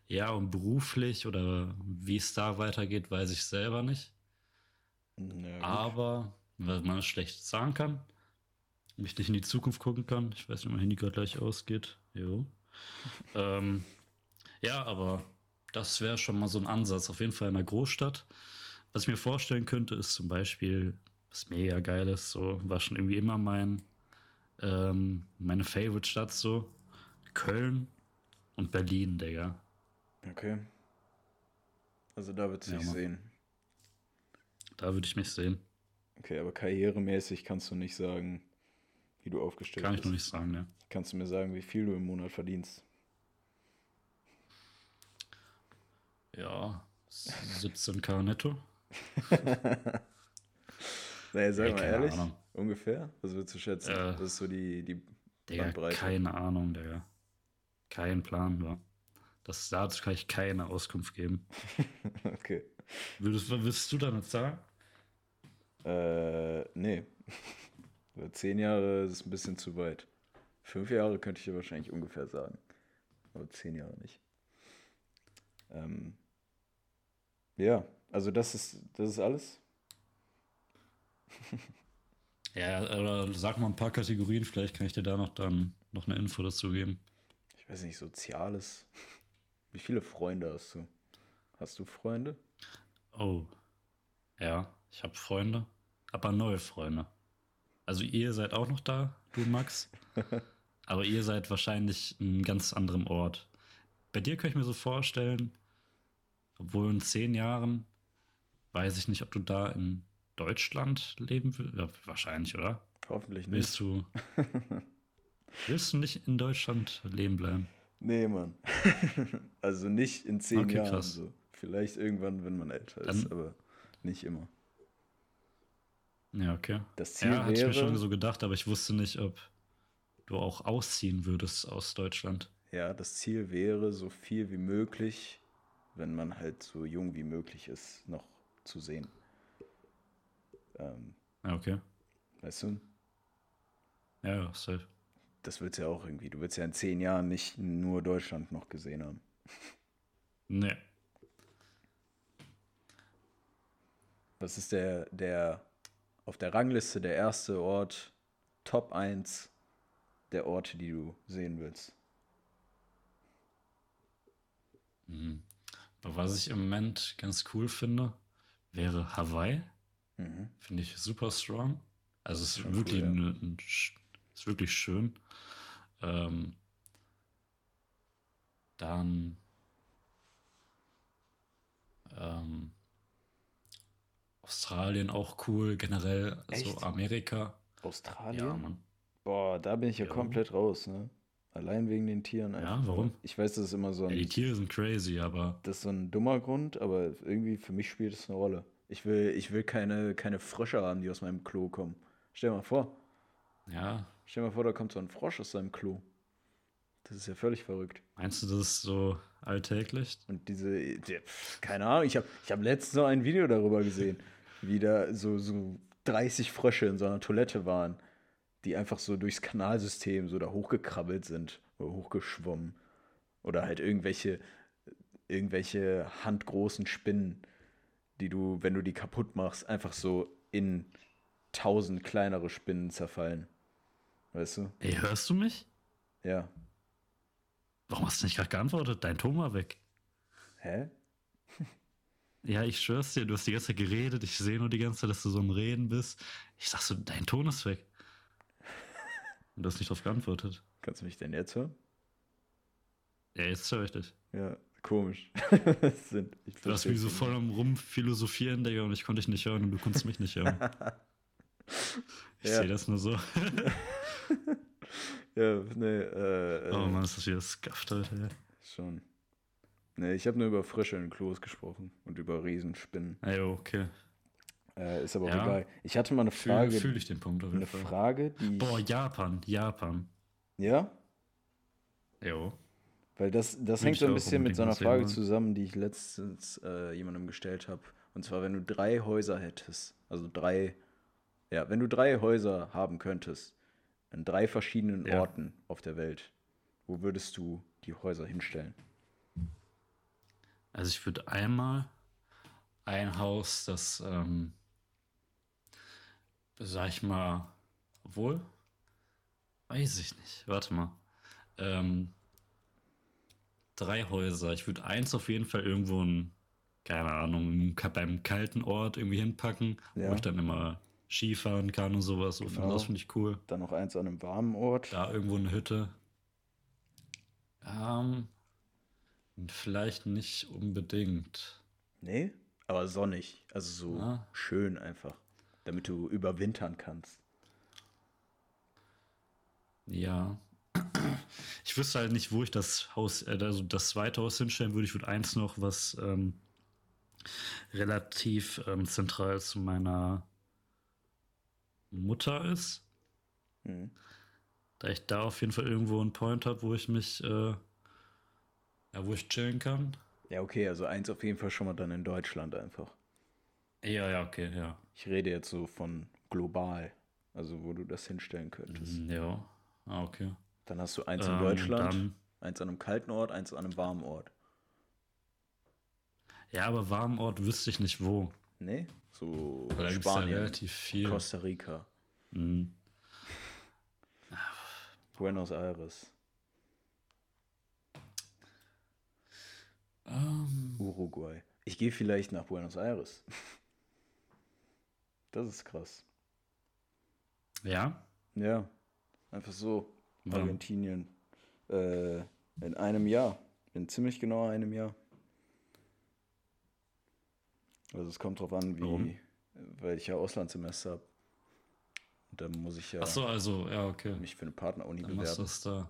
ja, und beruflich oder wie es da weitergeht, weiß ich selber nicht. Gut. Aber, weil man es schlecht sagen kann, und ich nicht in die Zukunft gucken kann. Ich weiß nicht, ob mein Handy gerade gleich ausgeht. Jo. (laughs) ähm, ja, aber das wäre schon mal so ein Ansatz. Auf jeden Fall in einer Großstadt. Was ich mir vorstellen könnte, ist zum Beispiel, was mega geil ist, so, war schon irgendwie immer mein, ähm, meine Favorite-Stadt so. Köln und Berlin, Digga. Okay. Also da wird Ja, sich sehen. Da würde ich mich sehen. Okay, aber karrieremäßig kannst du nicht sagen, wie du aufgestellt Kann ich bist. noch nicht sagen, ne? Kannst du mir sagen, wie viel du im Monat verdienst? Ja, 17k netto. (laughs) Naja, sag Ey, mal ehrlich, Ahnung. ungefähr? Was würdest du schätzen? Äh, das ist so die, die Digga, Bandbreite. keine Ahnung, Digga. Kein Plan, wa? Das, dazu kann ich keine Auskunft geben. (laughs) Okay. Würdest, würdest du damit sagen? Äh, nee. Zehn Jahre ist ein bisschen zu weit. Fünf Jahre könnte ich dir wahrscheinlich ungefähr sagen. Aber zehn Jahre nicht. Ähm, ja, also das ist, das ist alles. (laughs) Ja, oder sag mal ein paar Kategorien, vielleicht kann ich dir da noch dann noch eine Info dazu geben. Ich weiß nicht, Soziales. Wie viele Freunde hast du? Hast du Freunde? Oh. Ja, ich habe Freunde, aber neue Freunde. Also ihr seid auch noch da, du Max. (laughs) aber ihr seid wahrscheinlich in einem ganz anderen Ort. Bei dir kann ich mir so vorstellen, obwohl in zehn Jahren weiß ich nicht, ob du da in Deutschland leben willst. Ja, wahrscheinlich, oder? Hoffentlich nicht. Willst du, (laughs) willst du nicht in Deutschland leben bleiben? Nee, Mann. (laughs) also nicht in zehn Okay, Jahren krass. so. Vielleicht irgendwann, wenn man älter Dann- ist, aber nicht immer. Ja, okay. Das Ziel Ja, hatte ich mir schon so gedacht, aber ich wusste nicht, ob du auch ausziehen würdest aus Deutschland. ja, das Ziel wäre, so viel wie möglich, wenn man halt so jung wie möglich ist, noch zu sehen. Ähm, Ja, okay. weißt du? Ja, ja, safe. Das wird's ja auch irgendwie. Du willst ja in zehn Jahren nicht nur Deutschland noch gesehen haben. Nee. Was ist der, der auf der Rangliste der erste Ort, Top 1 der Orte, die du sehen willst? Mhm. Aber was ich im Moment ganz cool finde, wäre Hawaii. Mhm. Finde ich super strong. Also es ist Schon wirklich, cool, ja. ne- ein, ist wirklich schön. Ähm, dann ähm, Australien auch cool, generell so Echt? Amerika. Australien? Ja, Mann. Boah, da bin ich ja Ja. komplett raus, ne? Allein wegen den Tieren einfach. warum? Ich weiß, das ist immer so Ja, die ein, Tiere sind crazy, aber das ist so ein dummer Grund, aber irgendwie für mich spielt es eine Rolle. Ich will, ich will keine, keine Frösche haben, die aus meinem Klo kommen. Stell dir mal vor, ja, stell dir mal vor, da kommt so ein Frosch aus seinem Klo. Das ist ja völlig verrückt. meinst du das ist so alltäglich? Und diese, keine Ahnung, ich habe ich hab letztens noch ein Video darüber gesehen, wie da so, so 30 Frösche in so einer Toilette waren, die einfach so durchs Kanalsystem so da hochgekrabbelt sind oder hochgeschwommen. Oder halt irgendwelche, irgendwelche handgroßen Spinnen, die du, wenn du die kaputt machst, einfach so in tausend kleinere Spinnen zerfallen. Weißt du? Ey, hörst du mich? Ja. Warum hast du nicht gerade geantwortet? Dein Ton war weg. Hä? (laughs) Ja, ich schwör's dir, du hast die ganze Zeit geredet. Ich sehe nur die ganze Zeit, dass du so am Reden bist. Ich sag so, dein Ton ist weg. Und du hast nicht drauf geantwortet. Kannst du mich denn jetzt hören? Ja, jetzt höre ich dich. Ja, komisch. (laughs) Sind, Du warst wie so voll am Rumphilosophieren, Digga, und ich konnte dich nicht hören und du konntest mich nicht hören. (laughs) Ich Ja. sehe das nur so. (laughs) Ja, nee, äh, äh Oh Mann, ist das wieder skafft, Alter. schon. Nee, ich habe nur über Frische in Klos gesprochen und über Riesenspinnen. Ey, okay. Äh, ist aber auch Ja. egal. Ich hatte mal eine Fühle Frage, fühl ich den Punkt auf jeden eine Fall. Frage, die Boah, Japan, Japan. ja, Jo. weil das, das Will hängt so ein bisschen mit so einer Frage zusammen, die ich letztens äh, jemandem gestellt habe. Und zwar, wenn du drei Häuser hättest, also drei, ja, wenn du drei Häuser haben könntest, an drei verschiedenen Ja. Orten auf der Welt, wo würdest du die Häuser hinstellen? Also ich würde einmal ein Haus, das, ähm, sag ich mal, obwohl, weiß ich nicht, warte mal. Ähm, drei Häuser. Ich würde eins auf jeden Fall irgendwo in, keine Ahnung, beim kalten Ort irgendwie hinpacken, Ja. wo ich dann immer Skifahren kann und sowas. So, Genau. Das finde ich cool. Dann noch eins an einem warmen Ort. Da irgendwo eine Hütte. Ähm, vielleicht nicht unbedingt. Nee, aber sonnig. Also so Ah. schön einfach. Damit du überwintern kannst. Ja. Ich wüsste halt nicht, wo ich das Haus, äh, also das zweite Haus hinstellen würde. Ich würde eins noch, was ähm, relativ ähm, zentral zu meiner Mutter ist. Mhm. Da ich da auf jeden Fall irgendwo einen Point habe, wo ich mich, äh, ja, wo ich chillen kann. Ja, okay, also eins auf jeden Fall schon mal dann in Deutschland einfach. Ja, ja, okay, ja. Ich rede jetzt so von global. Also wo du das hinstellen könntest. Mhm, Ja, ah, okay. Dann hast du eins in Ähm, Deutschland, eins an einem kalten Ort, eins an einem warmen Ort. Ja, aber warmen Ort wüsste ich nicht wo. Nee? So Weil Spanien, relativ viel. Costa Rica, Mhm. Buenos Aires, Ähm, Uruguay. Ich gehe vielleicht nach Buenos Aires. (laughs) Das ist krass. ja, Ja, einfach so. Ja. Argentinien. Äh, in einem Jahr. In ziemlich genau einem Jahr. Also es kommt drauf an, wie, Warum? weil ich ja Auslandssemester habe. Und dann muss ich ja ach so, also, ja, okay. mich für eine Partneruni Dann machst bewerben. das da.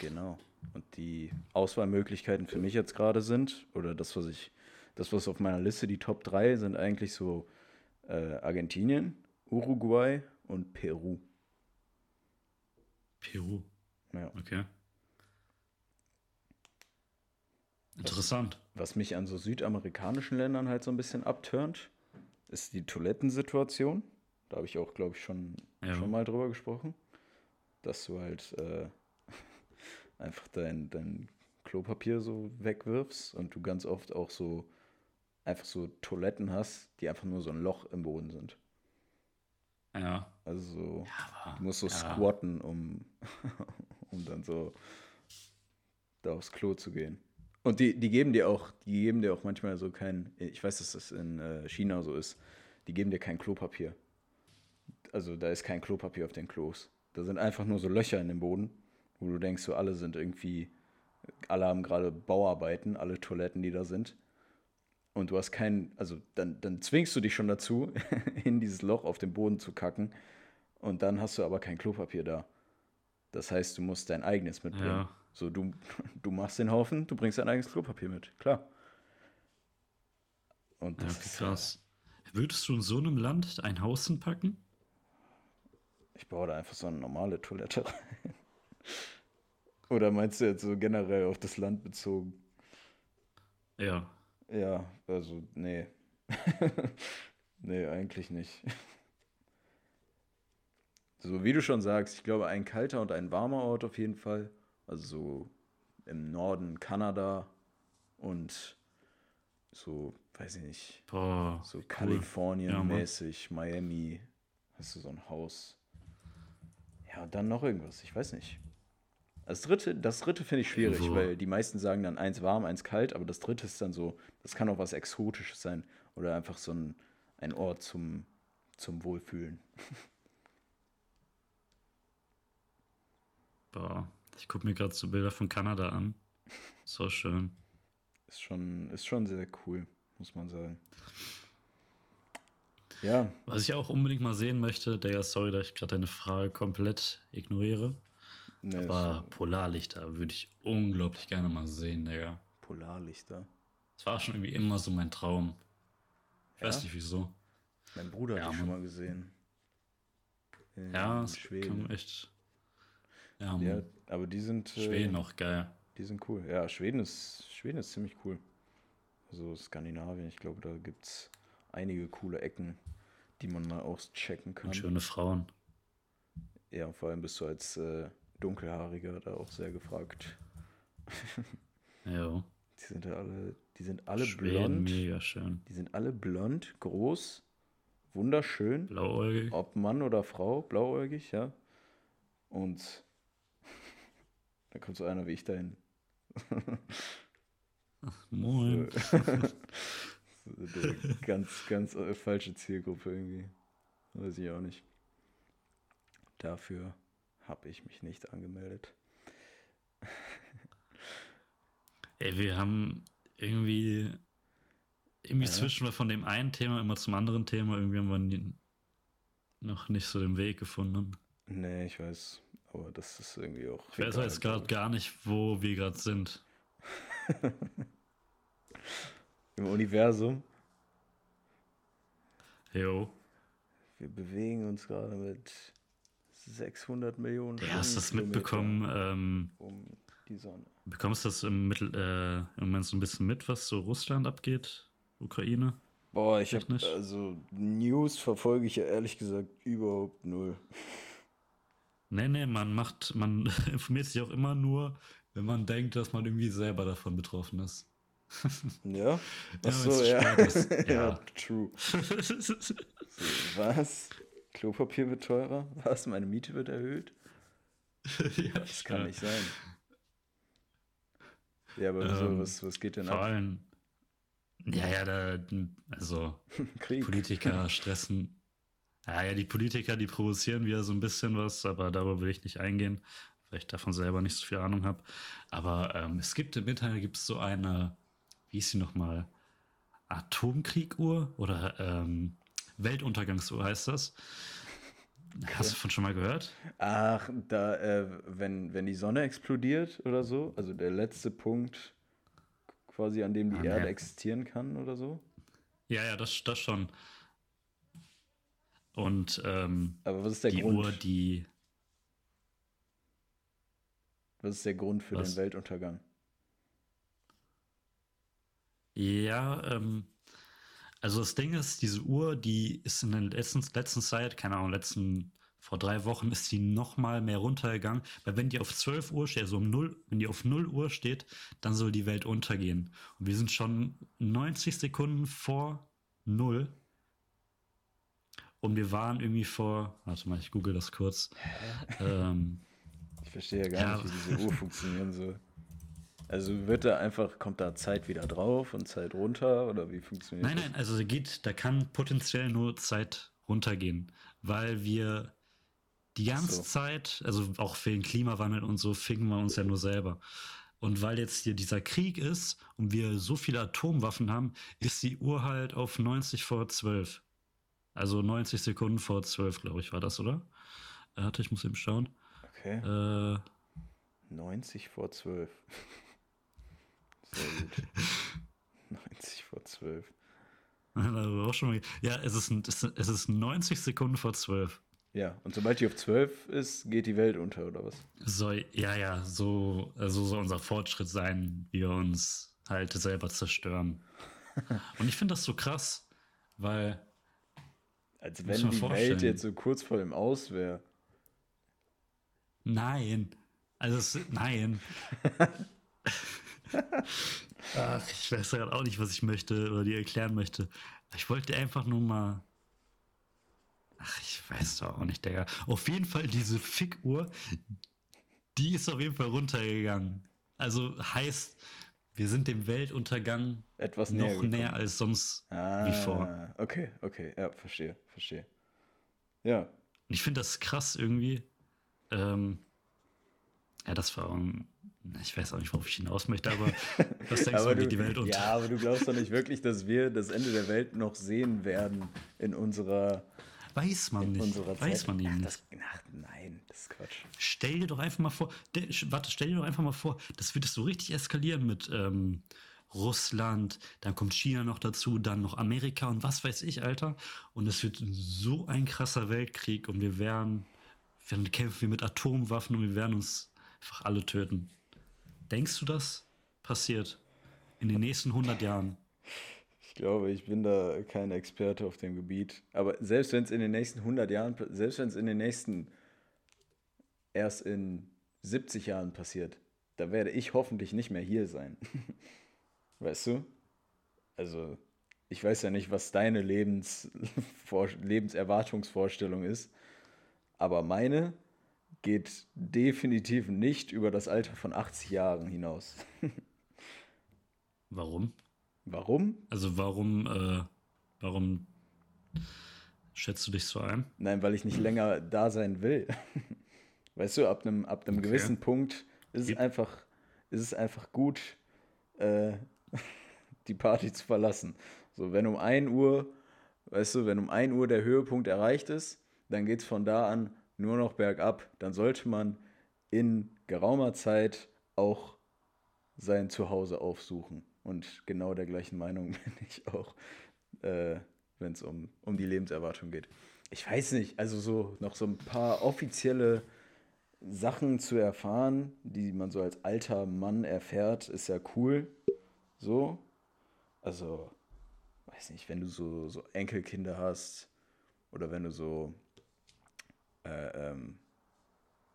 Genau. Und die Auswahlmöglichkeiten für mich jetzt gerade sind, oder das, was ich, das, was auf meiner Liste, die Top 3, sind eigentlich so äh, Argentinien, Uruguay und Peru. Peru, Ja. okay. Interessant. Was mich an so südamerikanischen Ländern halt so ein bisschen abturnt, ist die Toilettensituation. Da habe ich auch, glaube ich, schon, Ja. schon mal drüber gesprochen. dass du halt äh, (laughs) einfach dein, dein Klopapier so wegwirfst und du ganz oft auch so einfach so Toiletten hast, die einfach nur so ein Loch im Boden sind. Ja. Also so, Ja, du musst so ja. squatten, um, (laughs) um dann so da aufs Klo zu gehen. Und die, die geben dir auch, die geben dir auch manchmal so kein, ich weiß, dass das in äh, China so ist, die geben dir kein Klopapier. Also da ist kein Klopapier auf den Klos. Da sind einfach nur so Löcher in dem Boden, wo du denkst, so alle sind irgendwie, alle haben gerade Bauarbeiten, alle Toiletten, die da sind. Und du hast keinen, also dann, dann zwingst du dich schon dazu, (laughs) in dieses Loch auf dem Boden zu kacken. Und dann hast du aber kein Klopapier da. Das heißt, du musst dein eigenes mitbringen. Ja. So, du, (laughs) du machst den Haufen, du bringst dein eigenes Klopapier mit. Klar. Und Ja, das okay, ist, krass. Würdest du in so einem Land ein Haus hinpacken? ich baue da einfach so eine normale Toilette rein. (laughs) Oder meinst du jetzt so generell auf das Land bezogen? Ja. Ja, also, nee. (laughs) nee, eigentlich nicht. (laughs) So wie du schon sagst, ich glaube, ein kalter und ein warmer Ort auf jeden Fall. Also so im Norden Kanada und so, weiß ich nicht, Boah. so cool. Kalifornien-mäßig, Miami, hast du so ein Haus. Ja, und dann noch irgendwas, ich weiß nicht. Das dritte, das dritte finde ich schwierig, Irgendwo. weil die meisten sagen dann eins warm, eins kalt, aber das dritte ist dann so, das kann auch was Exotisches sein oder einfach so ein, ein Ort zum, zum Wohlfühlen. (laughs) Boah. Ich gucke mir gerade so Bilder von Kanada an. So schön. Ist schon, ist schon sehr cool, muss man sagen. Ja, Was ich auch unbedingt mal sehen möchte, Digga, sorry, dass ich gerade deine Frage komplett ignoriere. Ne, Aber Polarlichter würde ich unglaublich gerne mal sehen, Digga. Polarlichter. Das war schon irgendwie immer so mein Traum. Ich weiß Ja? nicht wieso. Mein Bruder Ja, hat die schon mal gesehen. In Ja, es Schweden. kam echt. Ja, Ja, aber die sind, äh, Schweden auch geil. die sind cool. Ja, Schweden ist, Schweden ist ziemlich cool. Also Skandinavien, ich glaube, da gibt es einige coole Ecken, die man mal auschecken kann. Und schöne Frauen. Ja, vor allem bist du als äh, Dunkelhaariger da auch sehr gefragt. Ja. (laughs) Die sind ja alle, die sind alle Schweden, blond. mega schön. Die sind alle blond, groß, wunderschön. Blauäugig. Ob Mann oder Frau, blauäugig, ja. Und (laughs) da kommt so einer wie ich dahin. Moin. (laughs) Der ganz, ganz äh, falsche Zielgruppe irgendwie. Weiß ich auch nicht. Dafür habe ich mich nicht angemeldet. (laughs) Ey, wir haben irgendwie. Irgendwie Ja. switchen wir von dem einen Thema immer zum anderen Thema. Irgendwie haben wir noch nicht so den Weg gefunden. Nee, ich weiß. Aber das ist irgendwie auch. Ich weiß jetzt gerade gar nicht, wo wir gerade sind. (laughs) Im Universum. Jo. Wir bewegen uns gerade mit 600 Millionen Ja, hast du das mitbekommen? Ähm, Um die Sonne. bekommst du das im, Mittel, äh, im Moment so ein bisschen mit, was so Russland abgeht? Ukraine? Boah, ich habe Technisch? also News verfolge ich ja ehrlich gesagt überhaupt null. Nee, nee, man macht, man (laughs) informiert sich auch immer nur, wenn man denkt, dass man irgendwie selber davon betroffen ist. (laughs) Ja? Ja, Achso, ja. spät ist, (laughs) ja. ja. true. Was? Klopapier wird teurer? (laughs) Was? Meine Miete wird erhöht? (laughs) ja, Das kann ja. nicht sein. Ja, aber Ähm, was, was geht denn Vor ab? allem, ja, ja, da, also (laughs) Krieg. Politiker stressen. Ja, ja, die Politiker, die provozieren wieder so ein bisschen was, aber darüber will ich nicht eingehen, weil ich davon selber nicht so viel Ahnung habe. Aber ähm, es gibt im Internet gibt es so eine, wie ist sie nochmal? Atomkrieguhr oder ähm, Weltuntergangsuhr heißt das. (laughs) Hast du davon schon mal gehört? Ach, da, äh, wenn, wenn die Sonne explodiert oder so, also der letzte Punkt quasi, an dem die Ah, Erde nee. existieren kann oder so. Ja, ja, das, das schon. Und ähm, Aber was ist der die Grund? Uhr, die Was ist der Grund für Was? den Weltuntergang? Ja, ähm, also das Ding ist, diese Uhr, die ist in der letzten, letzten Zeit, keine Ahnung, letzten vor drei Wochen ist die noch mal mehr runtergegangen, weil wenn die auf 12 Uhr steht, also um 0, wenn die auf 0 Uhr steht, dann soll die Welt untergehen. Und wir sind schon 90 Sekunden vor 0. Und wir waren irgendwie vor, warte mal, ich google das kurz. Ähm, ich verstehe ja gar ja. nicht, wie diese Uhr funktionieren soll. Also wird da einfach, kommt da Zeit wieder drauf und Zeit runter oder wie funktioniert nein, das? Nein, nein, also geht, da kann potenziell nur Zeit runtergehen, weil wir die ganze so. Zeit, also auch für den Klimawandel und so, ficken wir uns ja nur selber. Und weil jetzt hier dieser Krieg ist und wir so viele Atomwaffen haben, ist die Uhr halt auf 90 vor 12. Also 90 Sekunden vor 12, glaube ich, war das, oder? Äh, warte, ich muss eben schauen. Okay. Äh, 90 vor 12. (laughs) Sehr gut. 90 vor 12. Ja, es ist, es ist 90 Sekunden vor 12. Ja, und sobald die auf 12 ist, geht die Welt unter, oder was? So, ja, ja, so also soll unser Fortschritt sein, wie wir uns halt selber zerstören. (laughs) und ich finde das so krass, weil. Als wenn die vorstellen. Welt jetzt so kurz vor dem Aus wäre. Nein. Also, es, nein. (laughs) (laughs) Ach, ich weiß gerade auch nicht, was ich möchte oder dir erklären möchte. Ich wollte einfach nur mal Ach, ich weiß doch auch nicht, Digga. Auf jeden Fall diese Fickuhr, die ist auf jeden Fall runtergegangen. Also heißt, wir sind dem Weltuntergang etwas näher noch näher als sonst ah, wie vor. Okay, okay, ja, verstehe, verstehe. Ja. Und ich finde das krass irgendwie. Ähm, ja, das war, ich weiß auch nicht, worauf ich hinaus möchte, aber (laughs) was denkst du, geht die Welt unter? Ja, aber du glaubst doch nicht wirklich, dass wir das Ende der Welt noch sehen werden in unserer Weiß man nicht. Weiß man eben nicht. ach, nein, das ist Quatsch. Stell dir doch einfach mal vor, de, warte, stell dir doch einfach mal vor, das wird so richtig eskalieren mit ähm, Russland, dann kommt China noch dazu, dann noch Amerika und was weiß ich, Alter. Und es wird so ein krasser Weltkrieg und wir werden, dann kämpfen wir mit Atomwaffen und wir werden uns einfach alle töten. Denkst du, das passiert in den nächsten 100 Jahren? Ich glaube, ich bin da kein Experte auf dem Gebiet. Aber selbst wenn es in den nächsten 100 Jahren, selbst wenn es in den nächsten erst in 70 Jahren passiert, da werde ich hoffentlich nicht mehr hier sein. (laughs) weißt du? Also, ich weiß ja nicht, was deine Lebens (laughs) Lebenserwartungsvorstellung ist, aber meine geht definitiv nicht über das Alter von 80 Jahren hinaus. (laughs) Warum? Warum? Also warum, äh, warum schätzt du dich so ein? Nein, weil ich nicht länger da sein will. (laughs) weißt du, ab einem ab okay. gewissen Punkt ist es einfach, ist es einfach gut, äh, (laughs) die Party zu verlassen. So, wenn um 1 Uhr, weißt du, wenn um 1 Uhr der Höhepunkt erreicht ist, dann geht es von da an nur noch bergab. Dann sollte man in geraumer Zeit auch sein Zuhause aufsuchen. Und genau der gleichen Meinung (laughs) bin ich auch, äh, wenn es um, um die Lebenserwartung geht. Ich weiß nicht, also so noch so ein paar offizielle Sachen zu erfahren, die man so als alter Mann erfährt, ist ja cool. So. Also, weiß nicht, wenn du so, so Enkelkinder hast oder wenn du so äh, ähm,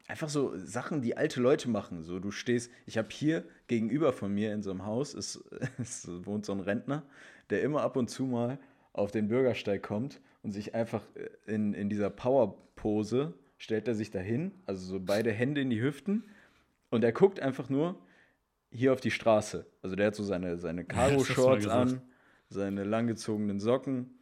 einfach so Sachen, die alte Leute machen. So, du stehst, ich habe hier gegenüber von mir in so einem Haus, ist, ist, (laughs) wohnt so ein Rentner, der immer ab und zu mal auf den Bürgersteig kommt und sich einfach in, in dieser Power-Pose stellt er sich dahin, also so beide Hände in die Hüften und er guckt einfach nur hier auf die Straße. Also der hat so seine, seine Cargo-Shorts an, seine langgezogenen Socken,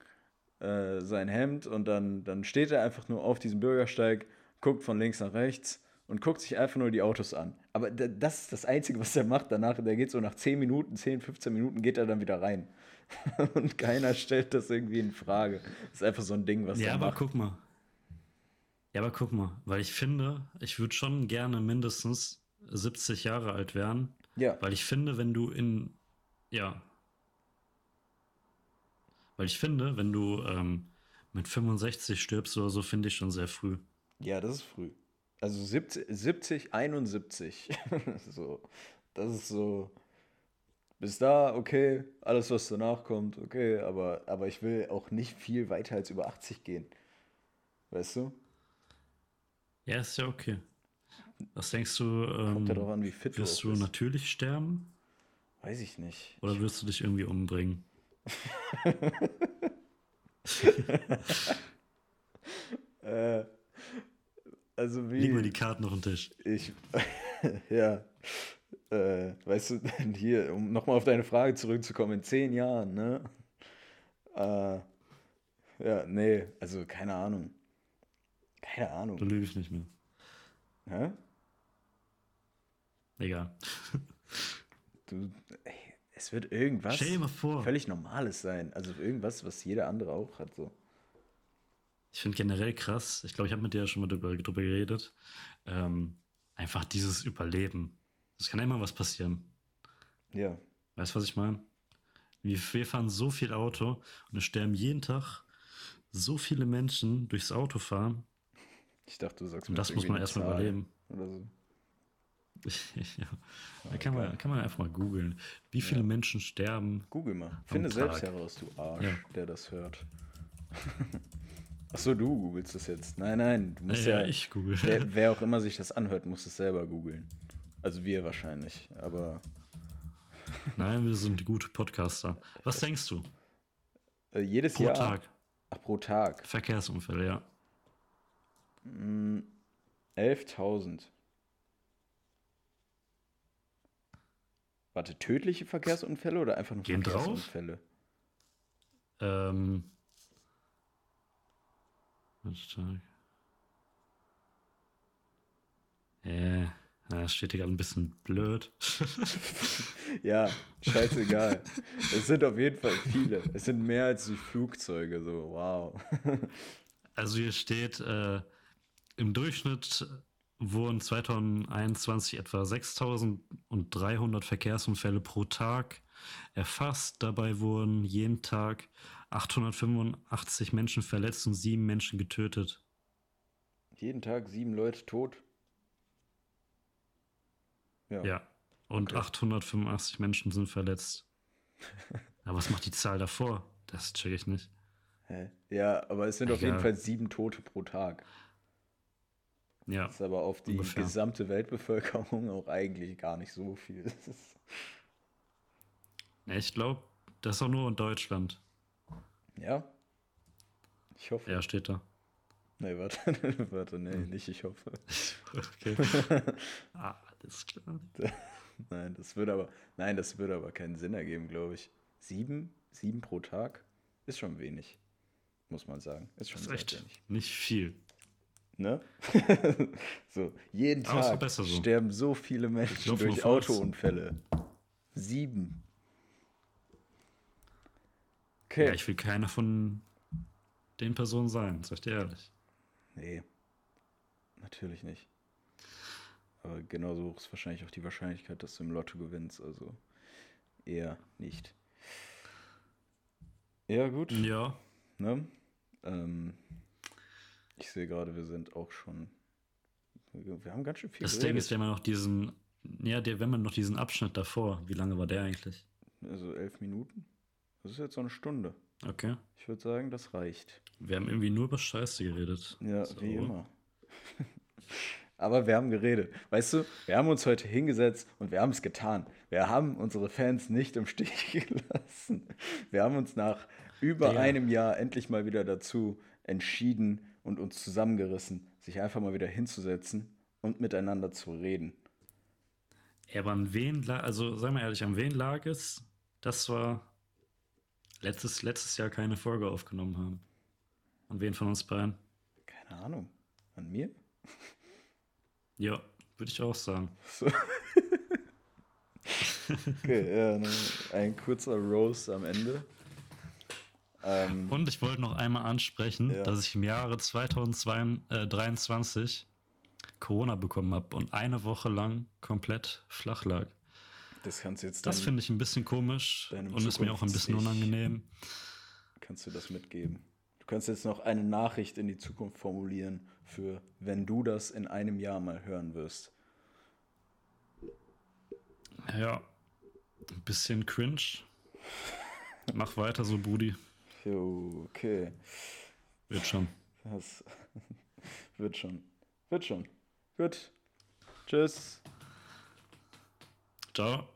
äh, sein Hemd und dann, dann steht er einfach nur auf diesem Bürgersteig guckt von links nach rechts und guckt sich einfach nur die Autos an. Aber das ist das Einzige, was er macht. Danach, der geht so nach 10 Minuten, 10, 15 Minuten, geht er dann wieder rein. (laughs) und keiner stellt das irgendwie in Frage. Das ist einfach so ein Ding, was ja, er macht. Ja, aber guck mal. Ja, aber guck mal, weil ich finde, ich würde schon gerne mindestens 70 Jahre alt werden. Ja. Weil ich finde, wenn du in, ja, weil ich finde, wenn du ähm, mit 65 stirbst oder so, finde ich schon sehr früh. Ja, das ist früh. Also 70, 70 71. so, das ist so. Bis da, okay, alles, was danach kommt, okay, aber, aber ich will auch nicht viel weiter als über 80 gehen. Weißt du? Ja, ist ja okay. Was denkst du? Ähm, Kommt ja doch an, wie fit wirst du bist. natürlich sterben Weiß ich nicht. oder wirst du dich irgendwie umbringen? Äh, also wie. Leg mir die Karten auf den Tisch. Ich, (laughs) ja, äh, weißt du, (laughs) hier, um nochmal auf deine Frage zurückzukommen, in zehn Jahren, ne? Äh, ja, nee, also keine Ahnung. Keine Da Ahnung. lüge ich nicht mehr. Hä? Egal. Du, ey, (laughs) es wird irgendwas Stell dir mal vor. völlig Normales sein. Also irgendwas, was jeder andere auch hat, so. Ich finde generell krass, ich glaube, ich habe mit dir ja schon mal drüber, drüber geredet, ähm, einfach dieses Überleben. Es kann immer was passieren. Ja, Weißt du, was ich meine? Wir, wir fahren so viel Auto und es sterben jeden Tag so viele Menschen durchs Autofahren. ich dachte, du sagst Und mir das muss man erstmal überleben. Oder so. (laughs) ja. Da kann man, kann man einfach mal googeln. Wie viele Ja. Menschen sterben? Google mal. Finde Tag. selbst heraus, du Arsch, Ja. der das hört. (laughs) Achso, du googelst das jetzt. Nein, nein, du musst ja, ja. ich google. wer, (laughs) wer auch immer sich das anhört, muss es selber googeln. Also wir wahrscheinlich, aber Nein, wir sind gute Podcaster. Was denkst du? äh, jedes Pro Jahr. Tag. Ach, pro Tag. Verkehrsunfälle, ja. Mm, 11.000. Warte, tödliche Verkehrsunfälle oder einfach nur Gehen drauf? Verkehrsunfälle? Ähm. warte, Tag. Äh, na, es steht hier gerade ein bisschen blöd. (laughs) Ja, scheißegal. es sind auf jeden Fall viele. Es sind mehr als die Flugzeuge, so, wow. Also hier steht, äh, im Durchschnitt wurden 2021 etwa 6300 Verkehrsunfälle pro Tag erfasst. Dabei wurden jeden Tag 885 Menschen verletzt und sieben Menschen getötet. Jeden Tag sieben Leute tot. Ja. Ja. Und Okay. 885 Menschen sind verletzt. (laughs) Aber was macht die Zahl davor? Das check ich nicht. Hä? Ja, aber es sind auf jeden Egal. Fall sieben Tote pro Tag. Ja. Das ist aber auf die Ungefähr. gesamte Weltbevölkerung auch eigentlich gar nicht so viel. (laughs) Ja, Ich glaube, das ist auch nur in Deutschland. ja? Ich hoffe. Ja, steht da. Nee, warte, (laughs) warte, nee, nicht ich hoffe. (laughs) Okay. ah, alles klar. Nein, das würde aber, nein, das würde aber keinen Sinn ergeben, glaube ich. Sieben? Sieben pro Tag? Ist schon wenig. Muss man sagen. Ist schon Das ist echt wenig. nicht viel. Ne? (laughs) so, jeden Tag so. sterben so viele Menschen glaub, durch Autounfälle. Sieben. Okay. Ja, ich will keiner von den Personen sein, sag ich dir ehrlich. Nee. Natürlich nicht. Aber genauso hoch ist wahrscheinlich auch die Wahrscheinlichkeit, dass du im Lotto gewinnst. Also eher nicht. Ja, gut. Ja, Ne? Ähm, ich sehe gerade, wir sind auch schon. Wir haben ganz schön viel das Ding ist, wenn man noch diesen, ja, der, wenn man noch diesen Abschnitt davor, wie lange war der eigentlich? Also elf Minuten. Das ist jetzt so eine Stunde. Okay. Ich würde sagen, das reicht. Wir haben irgendwie nur über Scheiße geredet. Ja, So. wie immer. (laughs) Aber wir haben geredet. Weißt du, wir haben uns heute hingesetzt und wir haben es getan. Wir haben unsere Fans nicht im Stich (laughs) gelassen. Wir haben uns nach über Ja. einem Jahr endlich mal wieder dazu entschieden und uns zusammengerissen, sich einfach mal wieder hinzusetzen und miteinander zu reden. Ja, aber an wen lag, also sei mal ehrlich, an wen lag es, dass wir letztes, letztes Jahr keine Folge aufgenommen haben? An wen von uns beiden? Keine Ahnung. An mir? Ja, würde ich auch sagen. So. (laughs) okay, ja, ne, ein kurzer Roast am Ende. Ähm, Und ich wollte noch einmal ansprechen, Ja. dass ich im Jahre 2023 Corona bekommen habe und eine Woche lang komplett flach lag. das kannst du jetzt Das finde ich ein bisschen komisch und ist mir auch ein bisschen unangenehm. kannst du das mitgeben. Du kannst jetzt noch eine Nachricht in die Zukunft formulieren für, wenn du das in einem Jahr mal hören wirst. Ja, ein bisschen cringe. Mach weiter so, Budi. Jo, okay. Wird schon. Das (laughs) wird schon. Wird schon. Gut. Tschüss. Ciao.